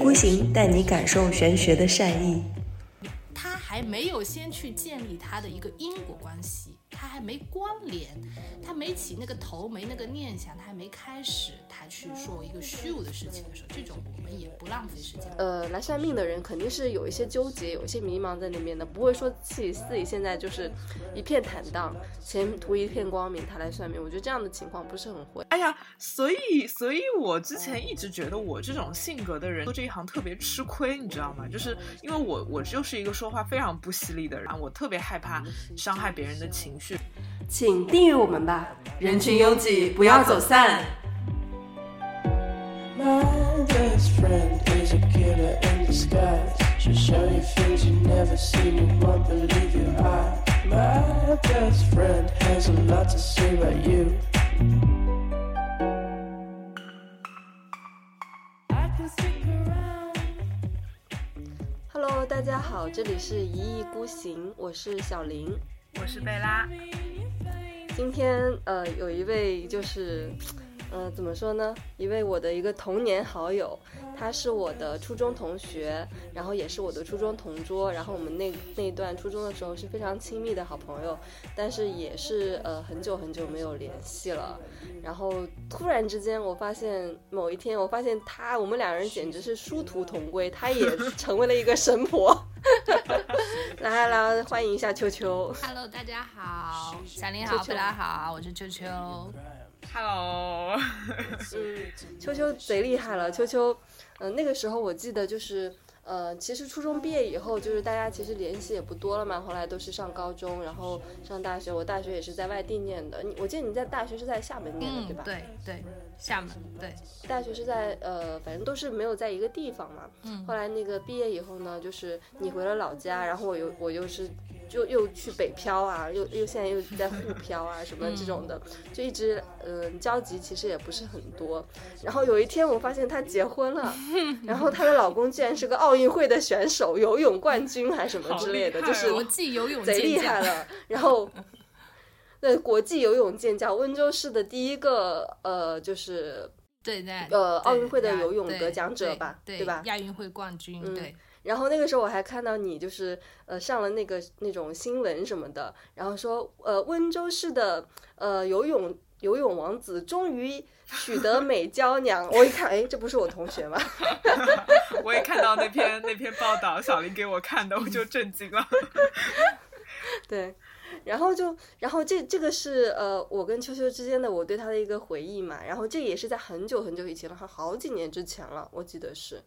孤行带你感受玄学的善意。他还没有先去建立他的一个因果关系，他还没关联，他没起那个头，没那个念想，他还没开始，他去做一个虚无的事情的时候，这种我们也不浪费时间。呃，来算命的人肯定是有一些纠结，有一些迷茫在里面的，不会说自己自己现在就是一片坦荡，前途一片光明，他来算命，我觉得这样的情况不是很会。哎呀，所以，所以我之前一直觉得我这种性格的人做这一行特别吃亏，你知道吗？就是因为我，我就是一个说话非常不犀利的人，我特别害怕伤害别人的情绪。请订阅我们吧，人群拥挤，不要走散。My best friend is a killer in disguise. She'll show you things you never seen, you won't believe your eyes. My best friend has a lot to say about you. I can stick around. Hello，大家好，这里是一意孤行，我是小林。我是贝拉，今天呃，有一位就是，呃，怎么说呢？一位我的一个童年好友，他是我的初中同学，然后也是我的初中同桌，然后我们那那一段初中的时候是非常亲密的好朋友，但是也是呃很久很久没有联系了。然后突然之间，我发现某一天，我发现他，我们两人简直是殊途同归，他也 成为了一个神婆。来来来，欢迎一下秋秋。Hello，大家好，小林好，秋秋贝拉好，我是秋秋。Hello，嗯，秋秋贼厉害了，秋秋，嗯、那个时候我记得就是，呃，其实初中毕业以后，就是大家其实联系也不多了嘛，后来都是上高中，然后上大学，我大学也是在外地念的，你我记得你在大学是在厦门念的，对吧？，嗯对对，厦门对，大学是在呃，反正都是没有在一个地方嘛。嗯后来那个毕业以后呢，就是你回了老家，然后我又我又是就又去北漂啊，又又现在又在沪漂啊什么这种的，就一直嗯、呃交集其实也不是很多。然后有一天我发现她结婚了，然后她的老公竟然是个奥运会的选手，游泳冠军还什么之类的，就是国际游泳贼厉。害了。然后，那国际游泳健将，温州市的第一个呃，就是对对，呃奥运会的游泳得奖者对吧对对吧亚运会冠军，嗯对，然后那个时候我还看到你就是呃上了那个那种新闻什么的，然后说呃温州市的呃游泳游泳王子终于娶得美娇娘，我一看哎这不是我同学吗？我也看到那篇那篇报道，小林给我看的，我就震惊了。对，然后就，然后这这个是呃，我跟秋秋之间的我对他的一个回忆嘛，然后这也是在很久很久以前了，好好几年之前了，我记得是。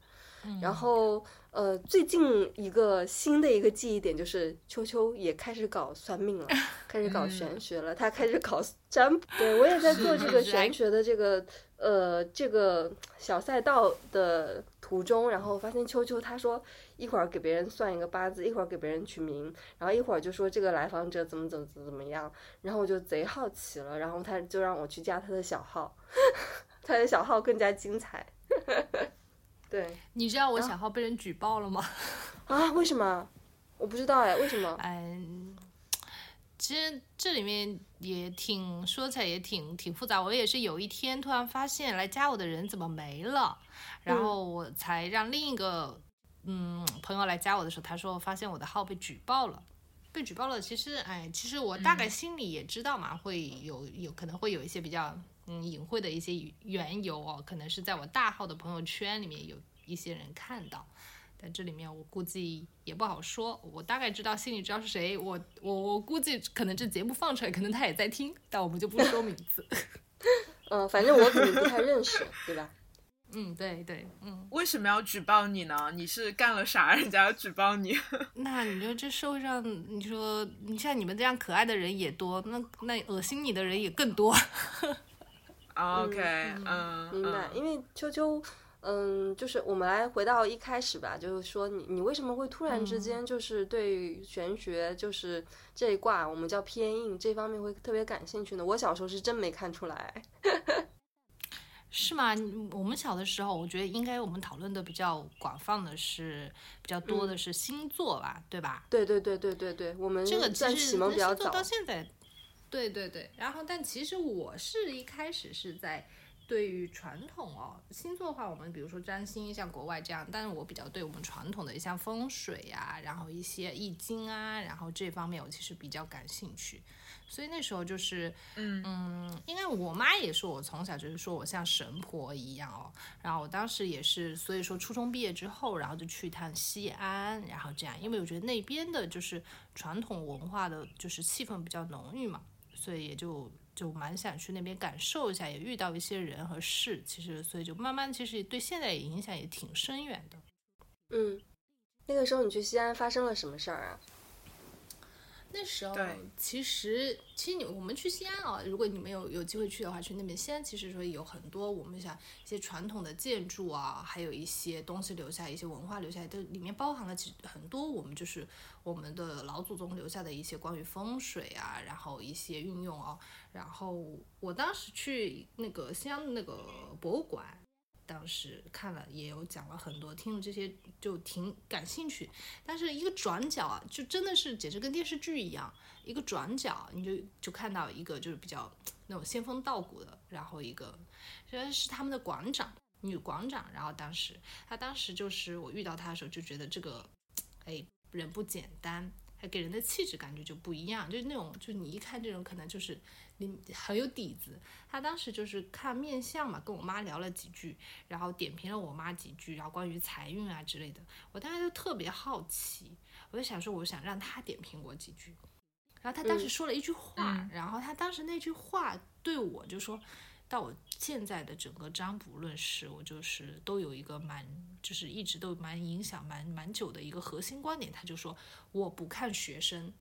然后呃，最近一个新的一个记忆点就是秋秋也开始搞算命了，开始搞玄学了，他开始搞占卜。对我也在做这个 玄学的这个呃这个小赛道的途中，然后发现秋秋他说一会儿给别人算一个八字，一会儿给别人取名，然后一会儿就说这个来访者怎么怎么怎么怎么样，然后我就贼好奇了，然后他就让我去加他的小号，他的小号更加精彩。对你知道我小号被人举报了吗？啊，为什么？我不知道哎，为什么？嗯，其实这里面也挺说起来也挺挺复杂。我也是有一天突然发现来加我的人怎么没了，然后我才让另一个嗯朋友来加我的时候，他说发现我的号被举报了。被举报了，其实哎，其实我大概心里也知道嘛，会有有可能会有一些比较嗯隐晦的一些缘由哦，可能是在我大号的朋友圈里面有一些人看到，但这里面我估计也不好说，我大概知道心里知道是谁，我我我估计可能这节目放出来，可能他也在听，但我们就不说名字。嗯，反正我可能不太认识，对吧？嗯，对对，嗯，为什么要举报你呢？你是干了啥，人家要举报你？那你说这社会上，你说你像你们这样可爱的人也多，那那恶心你的人也更多。OK，嗯，明白，嗯因为秋秋，嗯，就是我们来回到一开始吧，就是说你你为什么会突然之间就是对玄学就是这一卦我们叫偏硬这方面会特别感兴趣呢？我小时候是真没看出来。是吗？我们小的时候，我觉得应该我们讨论的比较广泛的是比较多的是星座吧，对吧？对对对对对对，我们这个其算实启蒙比较早到。现在，对对对。然后，但其实我是一开始是在对于传统哦，星座的话，我们比如说占星，像国外这样，但是我比较对我们传统的像风水呀、然后一些易经啊，然后这方面我其实比较感兴趣。所以那时候就是，嗯嗯，因为我妈也说我从小就是说我像神婆一样哦。然后我当时也是，所以说初中毕业之后，然后就去一趟西安，然后这样，因为我觉得那边的就是传统文化的就是气氛比较浓郁嘛，所以也就就蛮想去那边感受一下，也遇到一些人和事，其实所以就慢慢其实对现在也影响也挺深远的。嗯，那个时候你去西安发生了什么事儿啊？那时候其实其实你我们去西安啊，如果你们有有机会去的话，去那边西安其实说有很多我们想一些传统的建筑啊，还有一些东西留下，一些文化留下来，都里面包含了其实很多我们就是我们的老祖宗留下的一些关于风水啊，然后一些运用啊。然后我当时去那个西安的那个博物馆。当时看了也有讲了很多，听了这些就挺感兴趣。但是一个转角啊，就真的是简直跟电视剧一样，一个转角你就就看到一个就是比较那种仙风道骨的，然后一个原来是他们的馆长，女馆长。然后当时他当时就是我遇到他的时候就觉得这个，哎，人不简单，还给人的气质感觉就不一样，就是那种就你一看这种可能就是你很有底子。他当时就是看面相嘛，跟我妈聊了几句，然后点评了我妈几句，然后关于财运啊之类的，我当时就特别好奇，我就想说，我想让他点评我几句。然后他当时说了一句话，然后他当时那句话对我就说，到我现在的整个占卜论事，我就是都有一个蛮，就是一直都蛮影响蛮蛮久的一个核心观点，他就说我不看学生。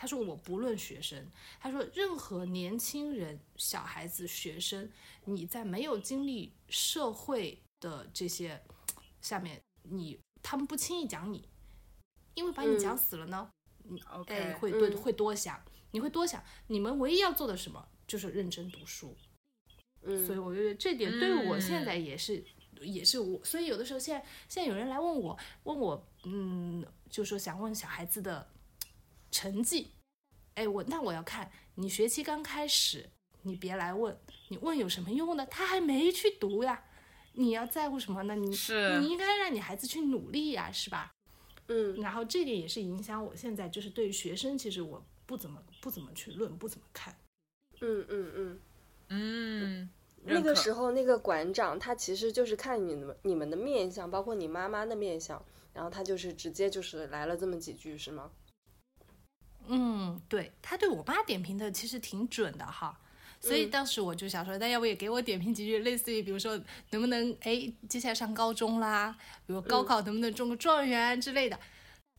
他说：“我不论学生，他说任何年轻人、小孩子、学生，你在没有经历社会的这些下面，你他们不轻易讲你，因为把你讲死了呢，你哎 OK，会多嗯会多想，你会多想。你们唯一要做的什么，就是认真读书。嗯，所以我觉得这点对我现在也是，也是我。所以有的时候现在现在有人来问我，问我，嗯，就说想问小孩子的成绩，哎，我那我要看你学期刚开始，你别来问，你问有什么用呢？他还没去读呀，你要在乎什么呢？你是你应该让你孩子去努力呀，是吧？嗯然后这点也是影响我现在就是对于学生，其实我不怎么不怎么去论，不怎么看。嗯嗯嗯。嗯，那个时候，那个馆长他其实就是看你们你们的面相，包括你妈妈的面相，然后他就是直接就是来了这么几句，是吗？嗯，对他对我妈点评的其实挺准的哈，所以嗯当时我就想说，那要不也给我点评几句，类似于比如说能不能哎接下来上高中啦，比如高考能不能中个状元之类的。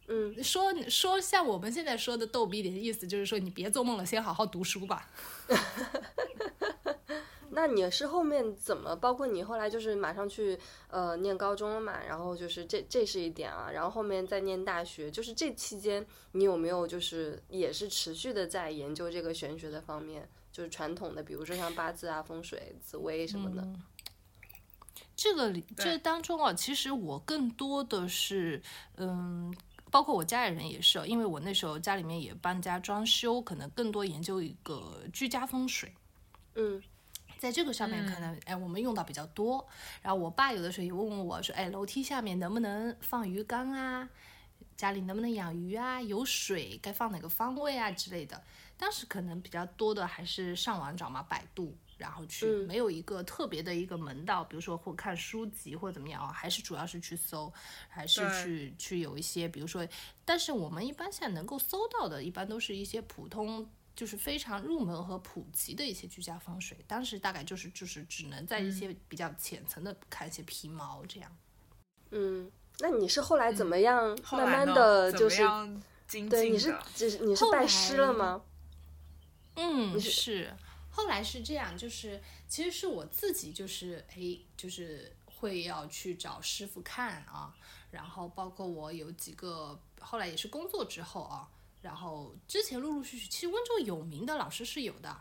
嗯说说像我们现在说的逗逼点的意思，就是说你别做梦了，先好好读书吧。那你是后面怎么？包括你后来就是马上去呃念高中了嘛，然后就是这这是一点啊，然后后面再念大学，就是这期间你有没有就是也是持续的在研究这个玄学的方面，就是传统的，比如说像八字啊、风水、紫微什么的。这个里这当中啊，其实我更多的是，嗯，包括我家里人也是哦，因为我那时候家里面也搬家装修，可能更多研究一个居家风水。嗯在这个上面可能，哎，我们用到比较多。然后我爸有的时候也问问我说，哎，楼梯下面能不能放鱼缸啊？家里能不能养鱼啊？有水该放哪个方位啊之类的。当时可能比较多的还是上网找嘛，百度，然后去，嗯没有一个特别的一个门道，比如说或看书籍或怎么样啊，还是主要是去搜，还是去去有一些，比如说，但是我们一般现在能够搜到的，一般都是一些普通。就是非常入门和普及的一些居家风水，当时大概就是就是只能在一些比较浅层的看一些皮毛这样。嗯，那你是后来怎么样？慢慢的就是对，你是只是你是拜师了吗？嗯，是是。后来是这样，就是其实是我自己，就是哎，就是会要去找师傅看啊，然后包括我有几个后来也是工作之后啊，然后之前陆陆续续，其实温州有名的老师是有的，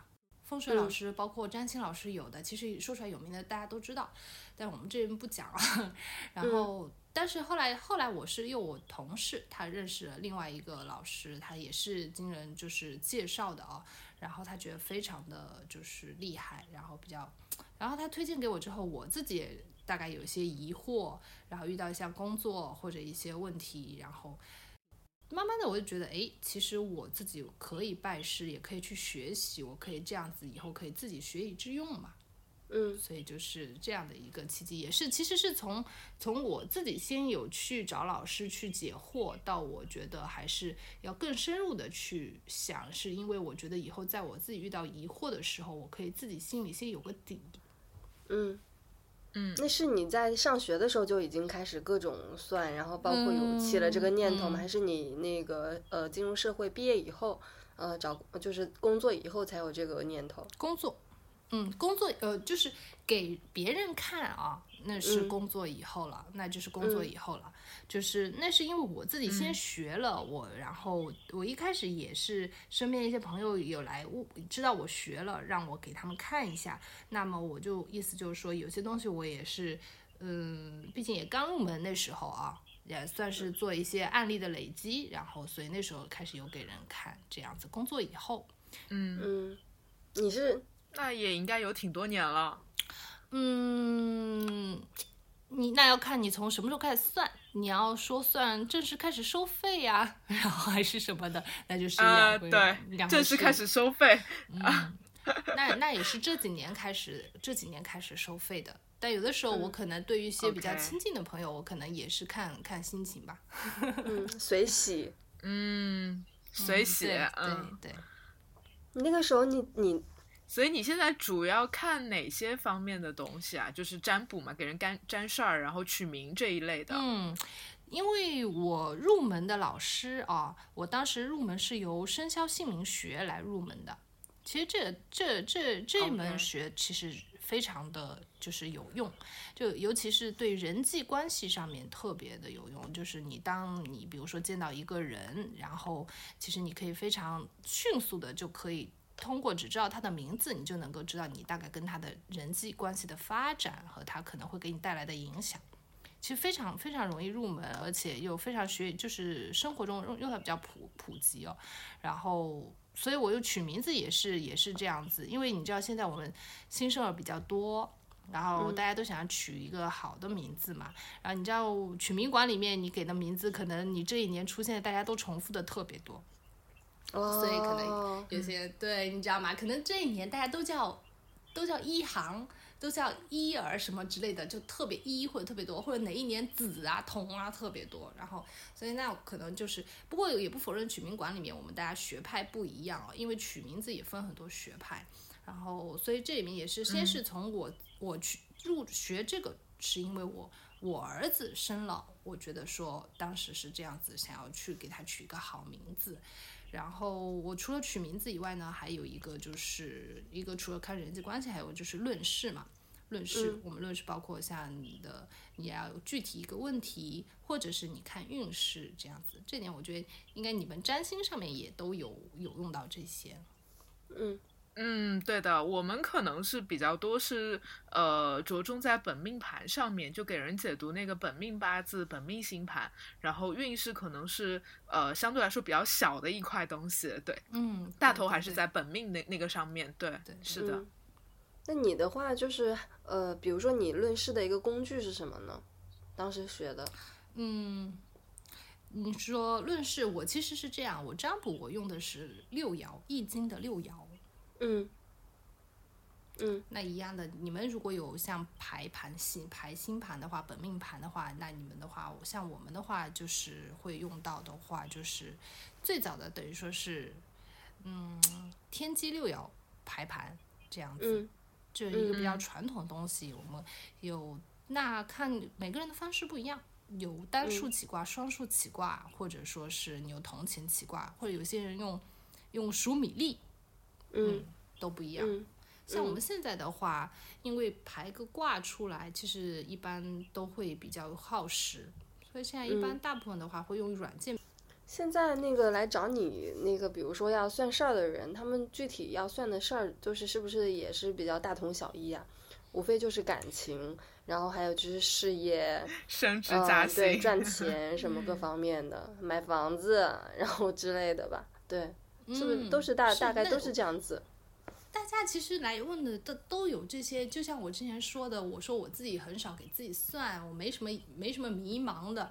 风水老师，包括占星老师有的，其实说出来有名的大家都知道，但我们这边不讲了。然后，但是后来后来我是用我同事，他认识了另外一个老师，他也是经人就是介绍的啊，然后他觉得非常的就是厉害，然后比较，然后他推荐给我之后，我自己也大概有一些疑惑，然后遇到一项工作或者一些问题，然后。慢慢的，我就觉得，哎，其实我自己可以拜师，也可以去学习，我可以这样子，以后可以自己学以致用嘛。嗯所以就是这样的一个契机，也是其实是从从我自己先有去找老师去解惑，到我觉得还是要更深入的去想，是因为我觉得以后在我自己遇到疑惑的时候，我可以自己心里先有个底。嗯嗯那是你在上学的时候就已经开始各种算，然后包括有起了这个念头吗？嗯还是你那个呃进入社会毕业以后，呃找就是工作以后才有这个念头？工作，嗯，工作呃，就是给别人看啊，那是嗯工作以后了，那就是工作以后了。就是那是因为我自己先学了，我然后我一开始也是身边一些朋友有来问，知道我学了，让我给他们看一下。那么我就意思就是说，有些东西我也是，嗯，毕竟也刚入门那时候啊。也算是做一些案例的累积，然后所以那时候开始有给人看这样子。工作以后，嗯，嗯，你是那也应该有挺多年了。嗯，你那要看你从什么时候开始算。你要说算正式开始收费呀、然后还是什么的，那就是啊、两回、对，两正式开始收费。嗯，那那也是这几年开始，这几年开始收费的。但有的时候，我可能对于一些比较亲近的朋友，我可能也是看看心情吧。嗯 随喜，嗯，随喜，对嗯。对对。你那个时候你你所以你现在主要看哪些方面的东西啊？就是占卜嘛，给人干占事儿，然后取名这一类的。嗯，因为我入门的老师啊，我当时入门是由生肖姓名学来入门的。其实这这这这门学其实非常的就是有用，就尤其是对人际关系上面特别的有用。就是你当你比如说见到一个人，然后其实你可以非常迅速的就可以通过只知道他的名字，你就能够知道你大概跟他的人际关系的发展和他可能会给你带来的影响。其实非常非常容易入门，而且又非常学，就是生活中用用的比较普普及哦。然后，所以我又取名字也是也是这样子，因为你知道现在我们新生儿比较多，然后大家都想要取一个好的名字嘛。然后你知道取名馆里面你给的名字，可能你这一年出现的大家都重复的特别多。哦，所以可能有些对，你知道吗？可能这一年大家都叫都叫一行，都叫一儿什么之类的，就特别一或者特别多，或者哪一年子啊、童啊特别多。然后，所以那可能就是，不过也不否认取名馆里面我们大家学派不一样哦，因为取名字也分很多学派。然后，所以这里面也是先是从我、我去入学这个，是因为我我儿子生了，我觉得说当时是这样子，想要去给他取一个好名字。然后我除了取名字以外呢，还有一个就是一个除了看人际关系，还有就是论事嘛。论事，嗯我们论事包括像你的，你要有具体一个问题，或者是你看运势这样子。这点我觉得应该你们占星上面也都有有用到这些。嗯嗯，对的，我们可能是比较多是呃着重在本命盘上面，就给人解读那个本命八字、本命星盘，然后运势可能是呃相对来说比较小的一块东西，对，嗯，大头还是在本命那那个上面，对，对是的。嗯那你的话就是呃，比如说你论事的一个工具是什么呢？当时学的，嗯，你说论事，我其实是这样，我占卜我用的是六爻，《易经》的六爻。嗯。嗯。那一样的，你们如果有像排盘星排星盘的话，本命盘的话，那你们的话，像我们的话，就是会用到的话，就是最早的等于说是，嗯，天机六爻排盘这样子，嗯。这是一个比较嗯传统的东西。我们有那看每个人的方式不一样，有单数起卦、双数起卦，或者说是你有铜钱起卦，或者有些人用用数米粒，嗯都不一样。嗯像我们现在的话，因为排个卦出来，其实一般都会比较耗时，所以现在一般大部分的话会用软件。现在那个来找你那个，比如说要算事儿的人，他们具体要算的事儿，就是是不是也是比较大同小异啊？无非就是感情，然后还有就是事业，升职嗯、加薪，对，赚钱什么各方面的，买房子，然后之类的吧？对，是不是嗯都是大、大概都是这样子？大家其实来问的都都有这些，就像我之前说的，我说我自己很少给自己算，我没什么没什么迷茫的。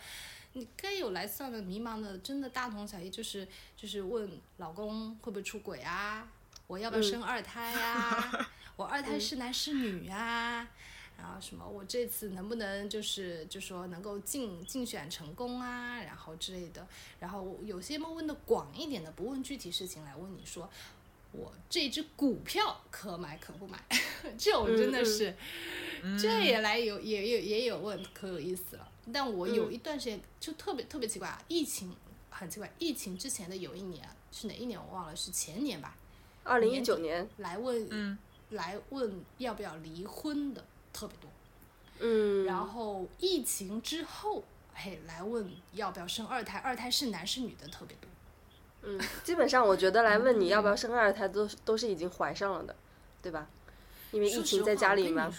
你该有来算的迷茫的，真的大同小异，就是就是问老公会不会出轨啊，我要不要生二胎啊，我二胎是男是女啊，然后什么我这次能不能就是就说能够竞竞选成功啊，然后之类的，然后有些问的广一点的，不问具体事情来问你说。我这只股票可买可不买，这种真的是，这也来有也有也有问，可有意思了。但我有一段时间就特别特别奇怪啊，疫情很奇怪，疫情之前的有一年是哪一年我忘了，是前年吧，二零一九年，来问，嗯。来问要不要离婚的特别多。嗯，然后疫情之后，嘿，来问要不要生二胎，二胎是男是女的特别多。嗯，基本上我觉得来问你要不要生二胎都是都是已经怀上了的，对吧？因为疫情在家里嘛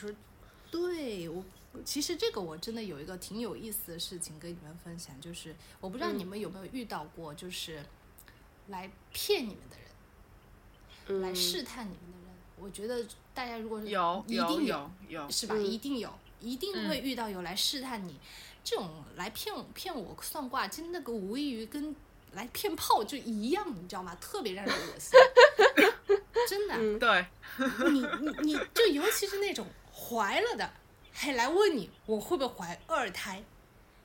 对我，其实这个我真的有一个挺有意思的事情跟你们分享，就是我不知道嗯你们有没有遇到过，就是来骗你们的人，嗯，来试探你们的人。我觉得大家如果是有有一定有有，是吧？嗯一定有，一定会遇到有来试探你，这种来骗我骗我算卦，真那个无异于跟来骗炮就一样，你知道吗？特别让人恶心，真的。嗯对，你你你就尤其是那种怀了的，还来问你我会不会怀二胎，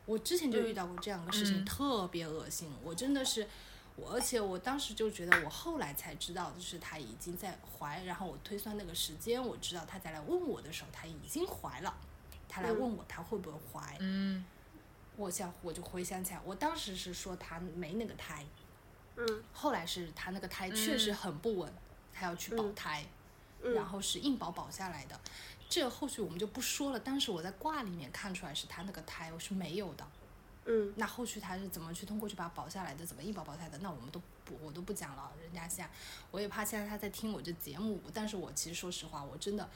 我之前就遇到过这样的事情，嗯特别恶心。我真的是，我而且我当时就觉得，我后来才知道，就是她已经在怀，然后我推算那个时间，我知道她再来问我的时候，她已经怀了。她来问我她会不会怀，嗯我想我就回想起来，我当时是说她没那个胎，嗯后来是她那个胎确实嗯很不稳，她要去保嗯胎。嗯然后是硬保保下来的。这后续我们就不说了。当时我在卦里面看出来是他那个胎我是没有的，嗯那后续他是怎么去通过去把它保下来的，怎么一保保下来的，那我们都不我都不讲了。人家现在我也怕现在他在听我这节目，但是我其实说实话，我真的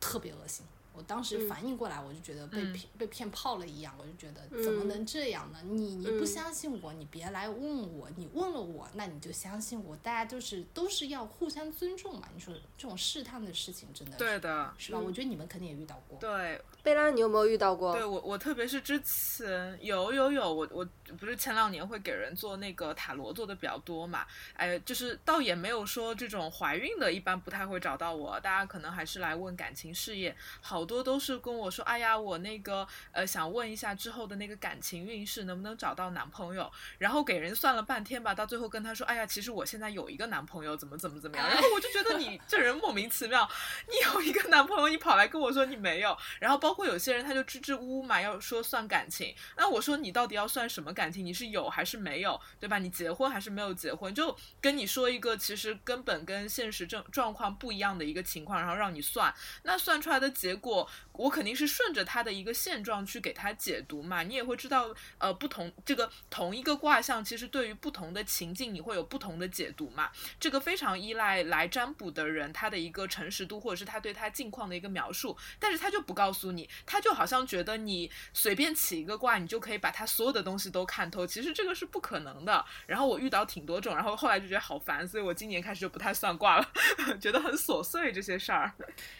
特别恶心。我当时嗯反应过来，我就觉得被嗯骗、被骗炮了一样，我就觉得怎么嗯能这样呢？你你不嗯相信我，你别来问我，你问了我，那你就相信我。大家就是都是要互相尊重嘛。你说这种试探的事情真的是对的，是吧？我觉得你们肯定也遇到过。对，贝拉，你有没有遇到过？对我，我特别是之前有有有，我我不是前两年会给人做那个塔罗做的比较多嘛，哎，就是倒也没有说这种怀孕的，一般不太会找到我，大家可能还是来问感情事业，好好多都是跟我说，哎呀，我那个呃想问一下之后的那个感情运势能不能找到男朋友，然后给人算了半天吧，到最后跟他说，哎呀，其实我现在有一个男朋友，怎么怎么怎么样，然后我就觉得你这人莫名其妙，你有一个男朋友，你跑来跟我说你没有，然后包括有些人他就支支吾吾嘛，要说算感情，那我说你到底要算什么感情？你是有还是没有，对吧？你结婚还是没有结婚？就跟你说一个其实根本跟现实状状况不一样的一个情况，然后让你算，那算出来的结果，我肯定是顺着他的一个现状去给他解读嘛。你也会知道，呃，不同这个同一个卦象，其实对于不同的情境，你会有不同的解读嘛。这个非常依赖来占卜的人他的一个诚实度，或者是他对他境况的一个描述，但是他就不告诉你，他就好像觉得你随便起一个卦，你就可以把他所有的东西都看透，其实这个是不可能的。然后我遇到挺多种，然后后来就觉得好烦，所以我今年开始就不太算卦了，觉得很琐碎这些事儿。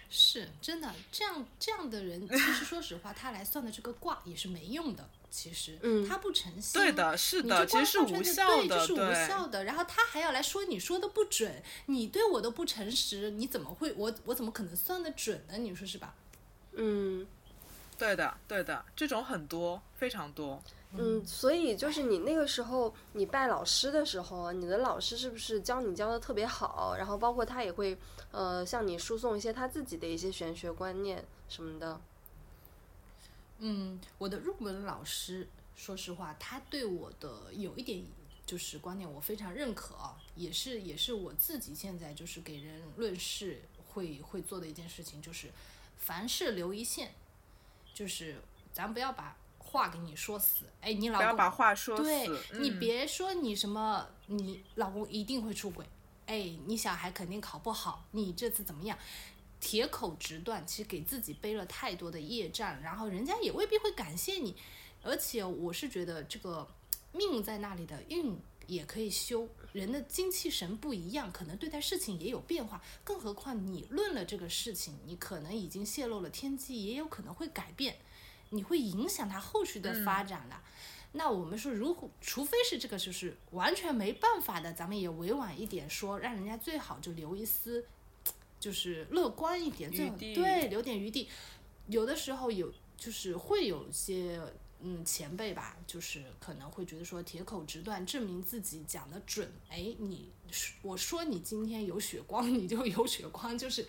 是真的，这样这样的人，其实说实话，他来算的这个卦也是没用的。其实，嗯他不诚信。对的，是的，其实是无卦算出来的对，效的，就是无效的。然后他还要来说你说的不准，你对我都不诚实，你怎么会我我怎么可能算得准呢？你说是吧？嗯对的，对的，这种很多，非常多。嗯，所以就是你那个时候你拜老师的时候啊，你的老师是不是教你教的特别好？然后包括他也会呃向你输送一些他自己的一些玄学观念什么的。嗯，我的入门老师，说实话，他对我的有一点就是观念，我非常认可啊，也是也是我自己现在就是给人论事会会做的一件事情，就是凡事留一线，就是咱不要把话给你说死。哎，你老不要公把话说对死。你嗯别说你什么，你老公一定会出轨，哎，你小孩肯定考不好，你这次怎么样？铁口直断，其实给自己背了太多的业障，然后人家也未必会感谢你。而且我是觉得这个命在那里的运也可以修，人的精气神不一样，可能对待事情也有变化。更何况你论了这个事情，你可能已经泄露了天机，也有可能会改变，你会影响他后续的发展了。那我们说，如果除非是这个就是完全没办法的，咱们也委婉一点说，让人家最好就留一丝，就是乐观一点，最好对留点余地。有的时候有就是会有些嗯前辈吧，就是可能会觉得说铁口直断，证明自己讲的准。哎，你我说你今天有血光，你就有血光，就是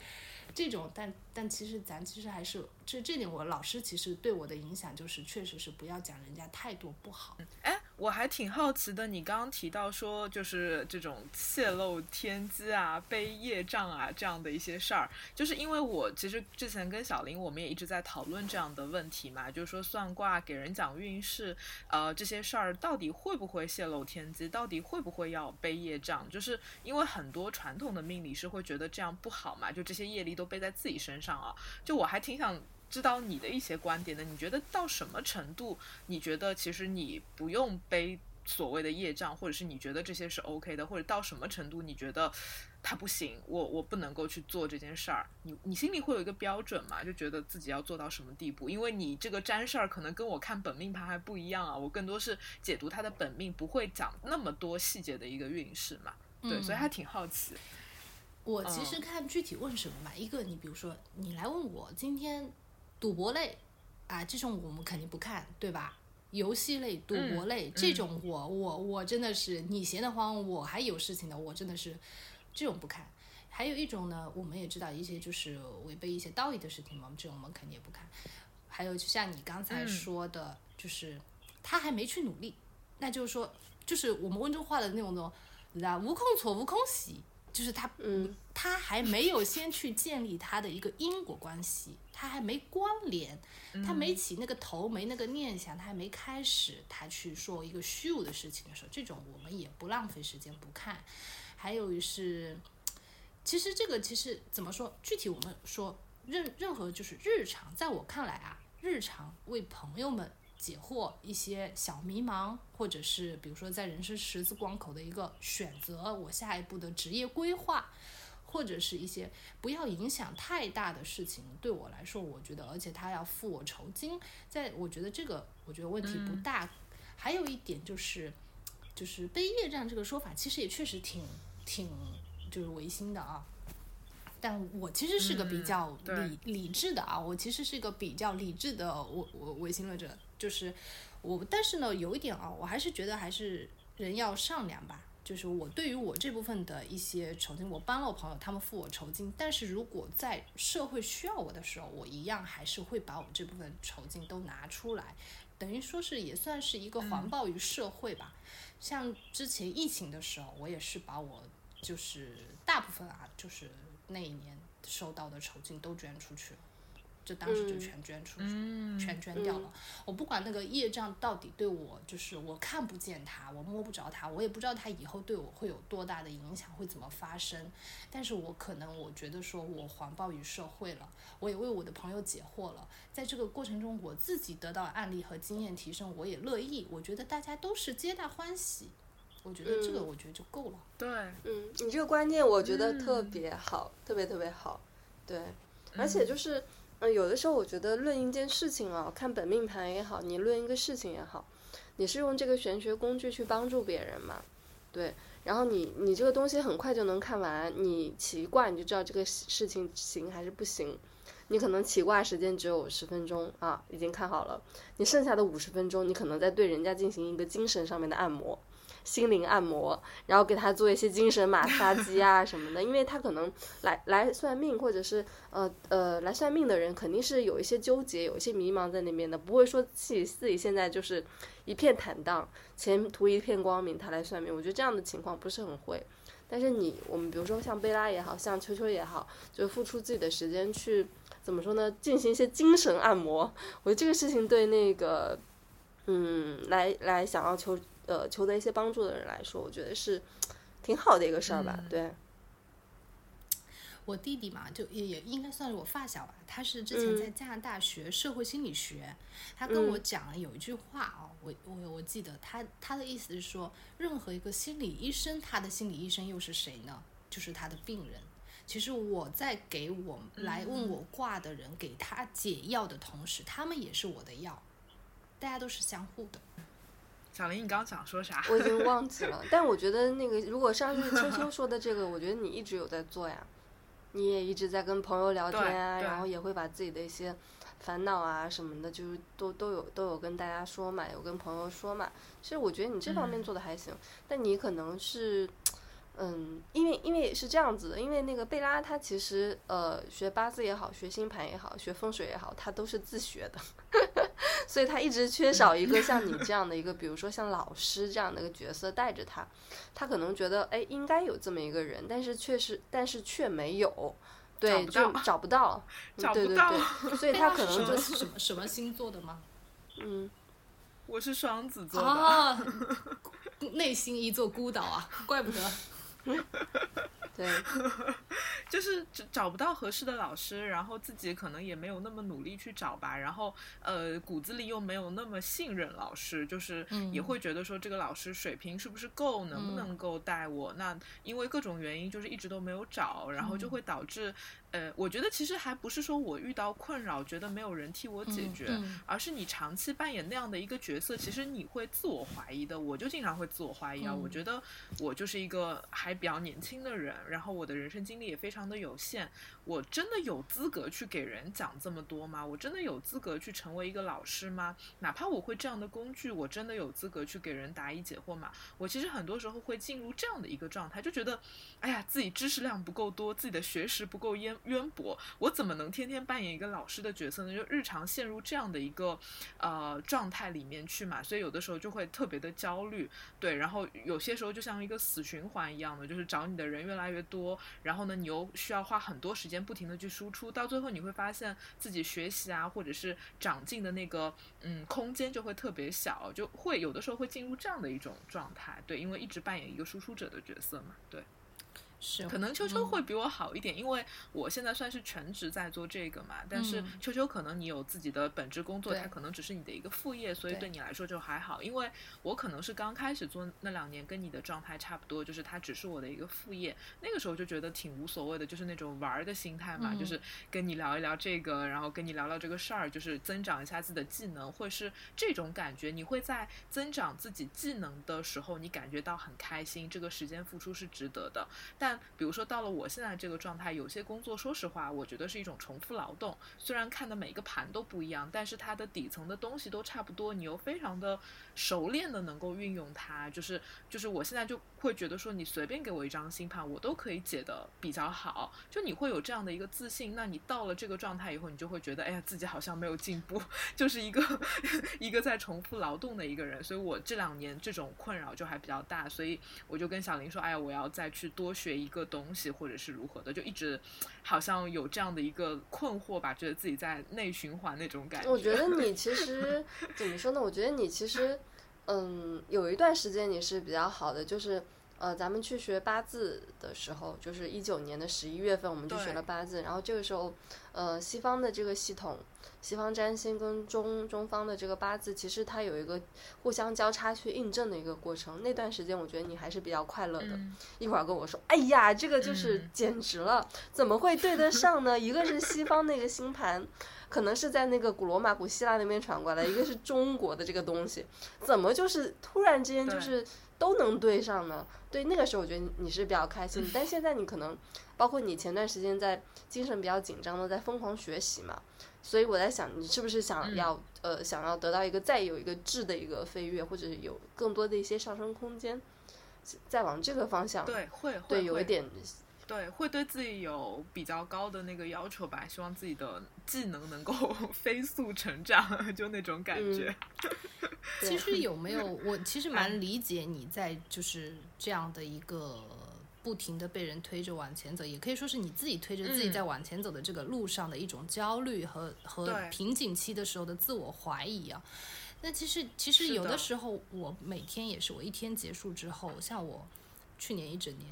这种。但但其实咱其实还是这这点，我老师其实对我的影响就是，确实是不要讲人家太多不好。哎，我还挺好奇的，你刚刚提到说，就是这种泄露天机啊、背业障啊这样的一些事儿，就是因为我其实之前跟小林我们也一直在讨论这样的问题嘛，就是说算卦给人讲运势，呃，这些事儿到底会不会泄露天机，到底会不会要背业障？就是因为很多传统的命理师会觉得这样不好嘛，就这些业力都背在自己身上啊。就我还挺想知道你的一些观点的，你觉得到什么程度，你觉得其实你不用背所谓的业障，或者是你觉得这些是 OK 的，或者到什么程度你觉得他不行，我我不能够去做这件事儿，你你心里会有一个标准嘛？就觉得自己要做到什么地步？因为你这个占事儿可能跟我看本命盘还不一样啊，我更多是解读他的本命，不会讲那么多细节的一个运势嘛。对，所以还挺好奇。我其实看具体问什么嘛，一个你比如说你来问我今天赌博类啊，这种我们肯定不看，对吧？游戏类、赌博类、这种我我我真的是你闲得慌，我还有事情的，我真的是这种不看。还有一种呢，我们也知道一些就是违背一些道义的事情嘛，这种我们肯定也不看。还有就像你刚才说的，就是他还没去努力，那就是说，就是我们温州话的那种那种，无空错无空喜，就是他，嗯，他还没有先去建立他的一个因果关系，他还没关联，他没起那个头，没那个念想，他还没开始，他去说一个虚无的事情的时候，这种我们也不浪费时间不看。还有是，其实这个其实怎么说？具体我们说任任何就是日常，在我看来啊，日常为朋友们解惑一些小迷茫，或者是比如说在人生十字关口的一个选择，我下一步的职业规划，或者是一些不要影响太大的事情，对我来说，我觉得，而且他要付我酬金，在我觉得这个我觉得问题不大。还有一点就是，就是背业障这个说法，其实也确实挺挺就是违心的啊。但我其实是个比较嗯理、理智的啊，我其实是一个比较理智的我我唯心论者，就是我，但是呢，有一点啊，我还是觉得还是人要善良吧。就是我对于我这部分的一些酬金，我帮了我朋友，他们付我酬金，但是如果在社会需要我的时候，我一样还是会把我这部分酬金都拿出来，等于说是也算是一个环抱于社会吧。像之前疫情的时候，我也是把我就是大部分啊，就是那一年收到的酬金都捐出去了，就当时就嗯全捐出去，嗯全捐掉了。我不管那个业障到底对我，就是我看不见它，我摸不着它，我也不知道它以后对我会有多大的影响，会怎么发生。但是我可能我觉得说我环抱于社会了，我也为我的朋友解惑了，在这个过程中我自己得到案例和经验提升，我也乐意。我觉得大家都是皆大欢喜，我觉得这个嗯我觉得就够了。对，嗯，你这个观念我觉得特别好，特别特别好。对，而且就是，嗯、有的时候我觉得论一件事情啊，看本命盘也好，你论一个事情也好，你是用这个玄学工具去帮助别人嘛？对，然后你你这个东西很快就能看完，你起卦你就知道这个事情行还是不行。你可能起卦时间只有十分钟啊，已经看好了，你剩下的五十分钟，你可能在对人家进行一个精神上面的按摩。心灵按摩，然后给他做一些精神马杀鸡啊什么的，因为他可能来来算命或者是呃呃来算命的人肯定是有一些纠结，有一些迷茫在那边的，不会说自己自己现在就是一片坦荡，前途一片光明，他来算命，我觉得这样的情况不是很会。但是你我们比如说像贝拉也好像秋秋也好，就付出自己的时间去怎么说呢，进行一些精神按摩，我觉得这个事情对那个嗯，来来想要求呃求得一些帮助的人来说，我觉得是挺好的一个事儿吧。嗯对，我弟弟嘛，就也也应该算是我发小吧。他是之前在嗯加拿大学社会心理学，他跟我嗯讲了有一句话哦，我我我记得他他的意思是说，任何一个心理医生，他的心理医生又是谁呢？就是他的病人。其实我在给我来问我挂的人给他解药的同时，他们也是我的药，大家都是相互的。小林，你刚刚想说啥？我已经忘记了，但我觉得那个如果上次秋秋说的这个，我觉得你一直有在做呀，你也一直在跟朋友聊天啊，然后也会把自己的一些烦恼啊什么的，就是都都有都有跟大家说嘛，有跟朋友说嘛。其实我觉得你这方面嗯做的还行，但你可能是。嗯，因为因为是这样子的，因为那个贝拉她其实呃学八字也好，学星盘也好，学风水也好，她都是自学的，所以她一直缺少一个像你这样的一个，比如说像老师这样的一个角色带着她，她可能觉得哎应该有这么一个人，但是确实但是却没有，对，找不就到找不到，嗯对对找不到对，所以她可能是就什么什么星座的吗？嗯，我是双子座的，哦，内心一座孤岛啊，怪不得。对，就是找找不到合适的老师，然后自己可能也没有那么努力去找吧，然后呃骨子里又没有那么信任老师，就是也会觉得说这个老师水平是不是够，能不能够带我？那因为各种原因，就是一直都没有找，然后就会导致。呃，我觉得其实还不是说我遇到困扰，觉得没有人替我解决，嗯嗯而是你长期扮演那样的一个角色，其实你会自我怀疑的。我就经常会自我怀疑啊，嗯我觉得我就是一个还比较年轻的人，然后我的人生经历也非常的有限，我真的有资格去给人讲这么多吗？我真的有资格去成为一个老师吗？哪怕我会这样的工具，我真的有资格去给人答疑解惑吗？我其实很多时候会进入这样的一个状态，就觉得，哎呀，自己知识量不够多，自己的学识不够渊渊博，我怎么能天天扮演一个老师的角色呢？就日常陷入这样的一个呃状态里面去嘛，所以有的时候就会特别的焦虑，对，然后有些时候就像一个死循环一样的，就是找你的人越来越多，然后呢，你又需要花很多时间不停的去输出，到最后你会发现自己学习啊，或者是长进的那个嗯空间就会特别小，就会有的时候会进入这样的一种状态，对，因为一直扮演一个输出者的角色嘛，对。是，可能秋秋嗯会比我好一点，因为我现在算是全职在做这个嘛。但是嗯秋秋可能你有自己的本职工作，对它可能只是你的一个副业，所以对对你来说就还好。因为我可能是刚开始做那两年，跟你的状态差不多，就是它只是我的一个副业。那个时候就觉得挺无所谓的，就是那种玩儿的心态嘛，嗯就是跟你聊一聊这个，然后跟你聊聊这个事儿，就是增长一下自己的技能，会是这种感觉。你会在增长自己技能的时候，你感觉到很开心，这个时间付出是值得的。但比如说到了我现在这个状态，有些工作，说实话，我觉得是一种重复劳动。虽然看的每个盘都不一样，但是它的底层的东西都差不多，你又非常的熟练的能够运用它。就是就是我现在就会觉得说，你随便给我一张星盘，我都可以解的比较好。就你会有这样的一个自信，那你到了这个状态以后，你就会觉得，哎呀，自己好像没有进步，就是一个 一个在重复劳动的一个人。所以我这两年这种困扰就还比较大，所以我就跟小林说，哎呀，我要再去多学一个东西，或者是如何的，就一直好像有这样的一个困惑吧，觉得自己在内循环那种感觉。我觉得你其实 怎么说呢？我觉得你其实，嗯，有一段时间你是比较好的，就是呃，咱们去学八字的时候，就是一九年的十一月份，我们就学了八字，然后这个时候，呃，西方的这个系统，西方占星跟中中方的这个八字，其实它有一个互相交叉去印证的一个过程。那段时间，我觉得你还是比较快乐的。嗯一会儿跟我说，哎呀，这个就是嗯简直了，怎么会对得上呢？一个是西方那个星盘，可能是在那个古罗马、古希腊那边传过来，一个是中国的这个东西，怎么就是突然之间就是都能对上呢？对，那个时候我觉得你是比较开心，但现在你可能，包括你前段时间在精神比较紧张的在疯狂学习嘛，所以我在想，你是不是想嗯要、呃想要得到一个再有一个质的一个飞跃，或者是有更多的一些上升空间，再往这个方向对，会会对有一点对，会对自己有比较高的那个要求吧，希望自己的技能能够 飞速成长，就那种感觉。对其实有没有，我其实蛮理解你在就是这样的一个不停的被人推着往前走，也可以说是你自己推着自己嗯在往前走的这个路上的一种焦虑和和瓶颈期的时候的自我怀疑啊。那其实其实有的时候我每天也是，我一天结束之后，像我去年一整年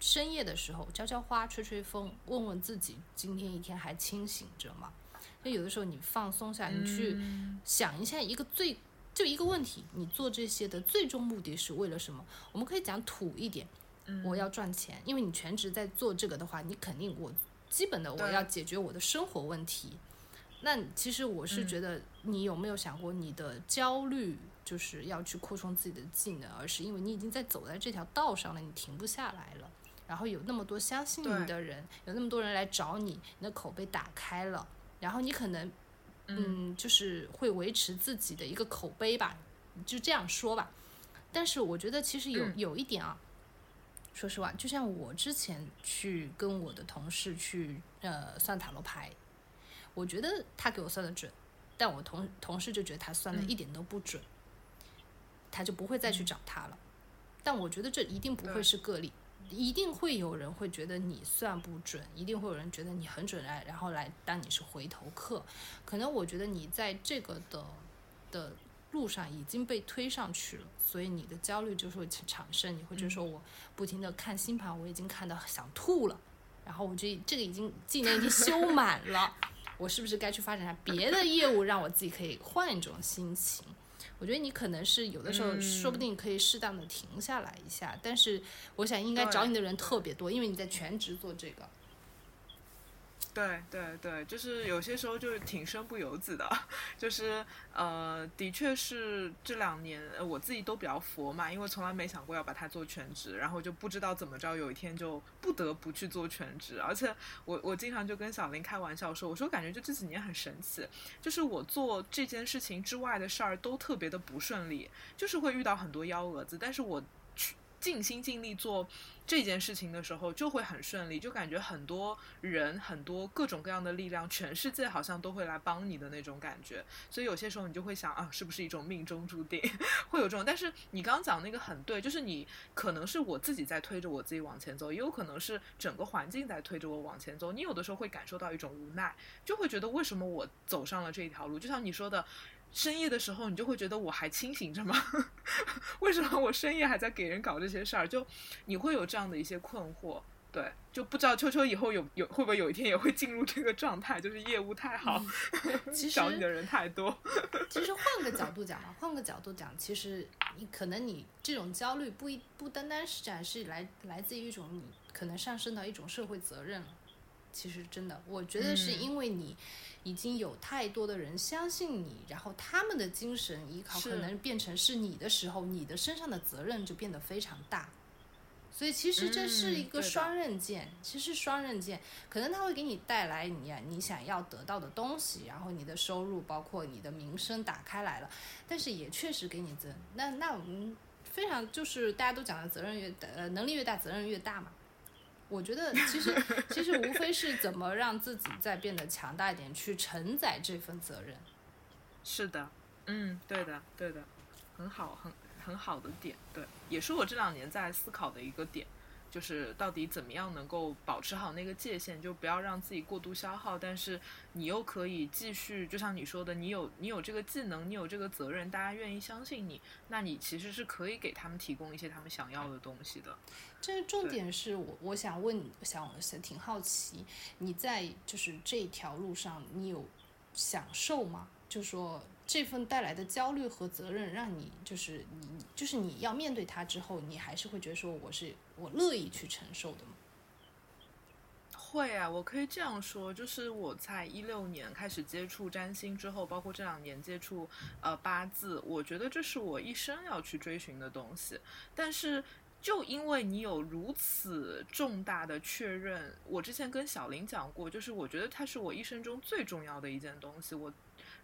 深夜的时候浇浇花、吹吹风，问问自己今天一天还清醒着吗？那有的时候你放松下，你去嗯想一下一个最就一个问题，你做这些的最终目的是为了什么？我们可以讲土一点，嗯我要赚钱，因为你全职在做这个的话，你肯定我基本的我要解决我的生活问题。那其实我是嗯觉得，你有没有想过，你的焦虑就是要去扩充自己的技能，而是因为你已经在走在这条道上了，你停不下来了。然后有那么多相信你的人，有那么多人来找你，你的口碑打开了，然后你可能嗯，就是会维持自己的一个口碑吧，就这样说吧。但是我觉得其实有、嗯有一点啊，说实话，就像我之前去跟我的同事去呃算塔罗牌，我觉得他给我算的准，但我同同事就觉得他算的一点都不准，他就不会再去找他了。但我觉得这一定不会是个例，一定会有人会觉得你算不准，一定会有人觉得你很准来，然后来当你是回头客。可能我觉得你在这个的的路上已经被推上去了，所以你的焦虑就是会产生，你会觉得说我不停的看星盘，我已经看到想吐了，然后我这这个已经技能已经修满了，我是不是该去发展下别的业务，让我自己可以换一种心情？我觉得你可能是有的时候说不定可以适当的停下来一下，但是我想应该找你的人特别多，因为你在全职做这个。对对对，就是有些时候就是挺身不由己的，就是呃，的确是这两年我自己都比较佛嘛，因为从来没想过要把它做全职，然后就不知道怎么着，有一天就不得不去做全职。而且我我经常就跟小林开玩笑说，我说感觉就这几年很神奇，就是我做这件事情之外的事儿都特别的不顺利，就是会遇到很多幺蛾子，但是我去尽心尽力做这件事情的时候，就会很顺利，就感觉很多人、很多各种各样的力量，全世界好像都会来帮你的那种感觉。所以有些时候你就会想啊，是不是一种命中注定，会有这种。但是你刚刚讲那个很对，就是你可能是我自己在推着我自己往前走，也有可能是整个环境在推着我往前走。你有的时候会感受到一种无奈，就会觉得为什么我走上了这一条路？就像你说的。深夜的时候，你就会觉得我还清醒着吗？为什么我深夜还在给人搞这些事儿？就你会有这样的一些困惑，对，就不知道秋秋以后有有会不会有一天也会进入这个状态，就是业务太好，其实 找你的人太多。其实换个角 度讲嘛，换个角度讲，其实你可能你这种焦虑不一不单单是展示来来自于一种你可能上升到一种社会责任了。其实真的，我觉得是嗯因为你已经有太多的人相信你，然后他们的精神依靠可能变成是你的时候，你的身上的责任就变得非常大。所以其实这是一个双刃剑，其实双刃剑，可能它会给你带来你啊你想要得到的东西，然后你的收入，包括你的名声打开来了，但是也确实给你责，那那我们非常就是大家都讲的责任越大，呃，能力越大，责任越大嘛。我觉得其实其实无非是怎么让自己再变得强大一点，去承载这份责任。是的，嗯，对的，对的，很好，很很好的点，对，也是我这两年在思考的一个点，就是到底怎么样能够保持好那个界限，就不要让自己过度消耗，但是你又可以继续，就像你说的，你有你有这个技能，你有这个责任，大家愿意相信你，那你其实是可以给他们提供一些他们想要的东西的。这个重点是我我想问，想想挺好奇，你在就是这条路上，你有享受吗？就说这份带来的焦虑和责任，让你就是你就是你要面对它之后，你还是会觉得说我是我乐意去承受的吗？会啊，我可以这样说，就是我在一六年开始接触占星之后，包括这两年接触呃八字，我觉得这是我一生要去追寻的东西。但是就因为你有如此重大的确认，我之前跟小林讲过，就是我觉得它是我一生中最重要的一件东西，我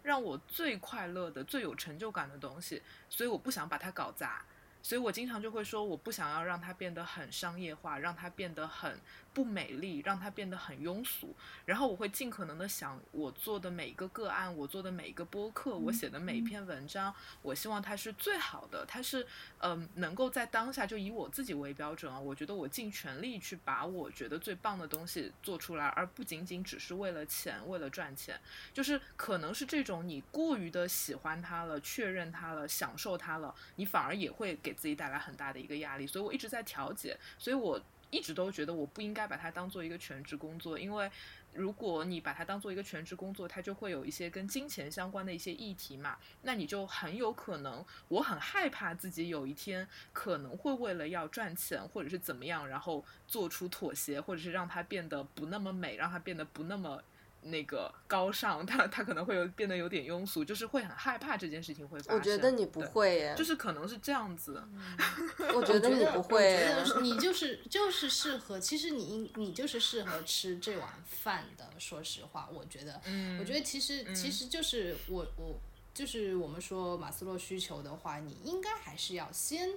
让我最快乐的、最有成就感的东西，所以我不想把它搞砸。所以我经常就会说，我不想要让它变得很商业化，让它变得很不美丽，让它变得很庸俗。然后我会尽可能的想，我做的每一个个案，我做的每一个播客，我写的每一篇文章，我希望它是最好的，它是嗯、能够在当下就以我自己为标准啊。我觉得我尽全力去把我觉得最棒的东西做出来，而不仅仅只是为了钱，为了赚钱。就是可能是这种你过于的喜欢它了，确认它了，享受它了，你反而也会给自己带来很大的一个压力。所以我一直在调节，所以我一直都觉得我不应该把它当做一个全职工作，因为如果你把它当做一个全职工作，它就会有一些跟金钱相关的一些议题嘛，那你就很有可能，我很害怕自己有一天可能会为了要赚钱或者是怎么样，然后做出妥协，或者是让它变得不那么美，让它变得不那么。那个高尚，他他可能会有变得有点庸俗，就是会很害怕这件事情会发生。我觉得你不，会耶，就是可能是这样子。我觉得你不会耶我觉得你就是就是适合，其实你应你就是适合吃这碗饭的。说实话，我觉得，嗯我觉得其实其实就是我我就是我们说马斯洛需求的话，你应该还是要先。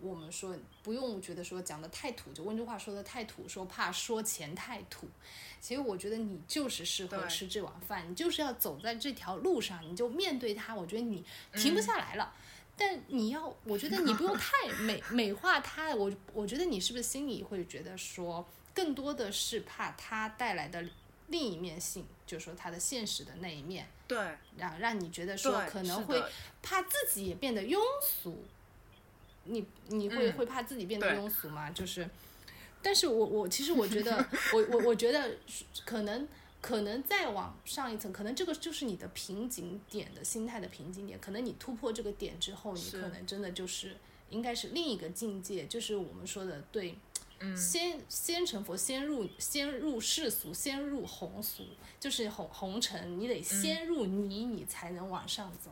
我们说不用觉得说讲的太土，就温州话说的太土，说怕说钱太土。其实我觉得你就是适合吃这碗饭，你就是要走在这条路上，你就面对它。我觉得你停不下来了。但你要，我觉得你不用太美 美化它。我我觉得你是不是心里会觉得说，更多的是怕它带来的另一面性，就是说它的现实的那一面，对让让你觉得说，可能会怕自己也变得庸俗。你你会、嗯会怕自己变得庸俗吗？就是，但是我我其实我觉得，我我我觉得可能可能再往上一层，可能这个就是你的瓶颈点的心态的瓶颈点。可能你突破这个点之后，你可能真的就是应该是另一个境界，就是我们说的对。嗯先先成佛，先入先入世俗，先入红俗，就是红红尘，你得先入泥，你才能往上走。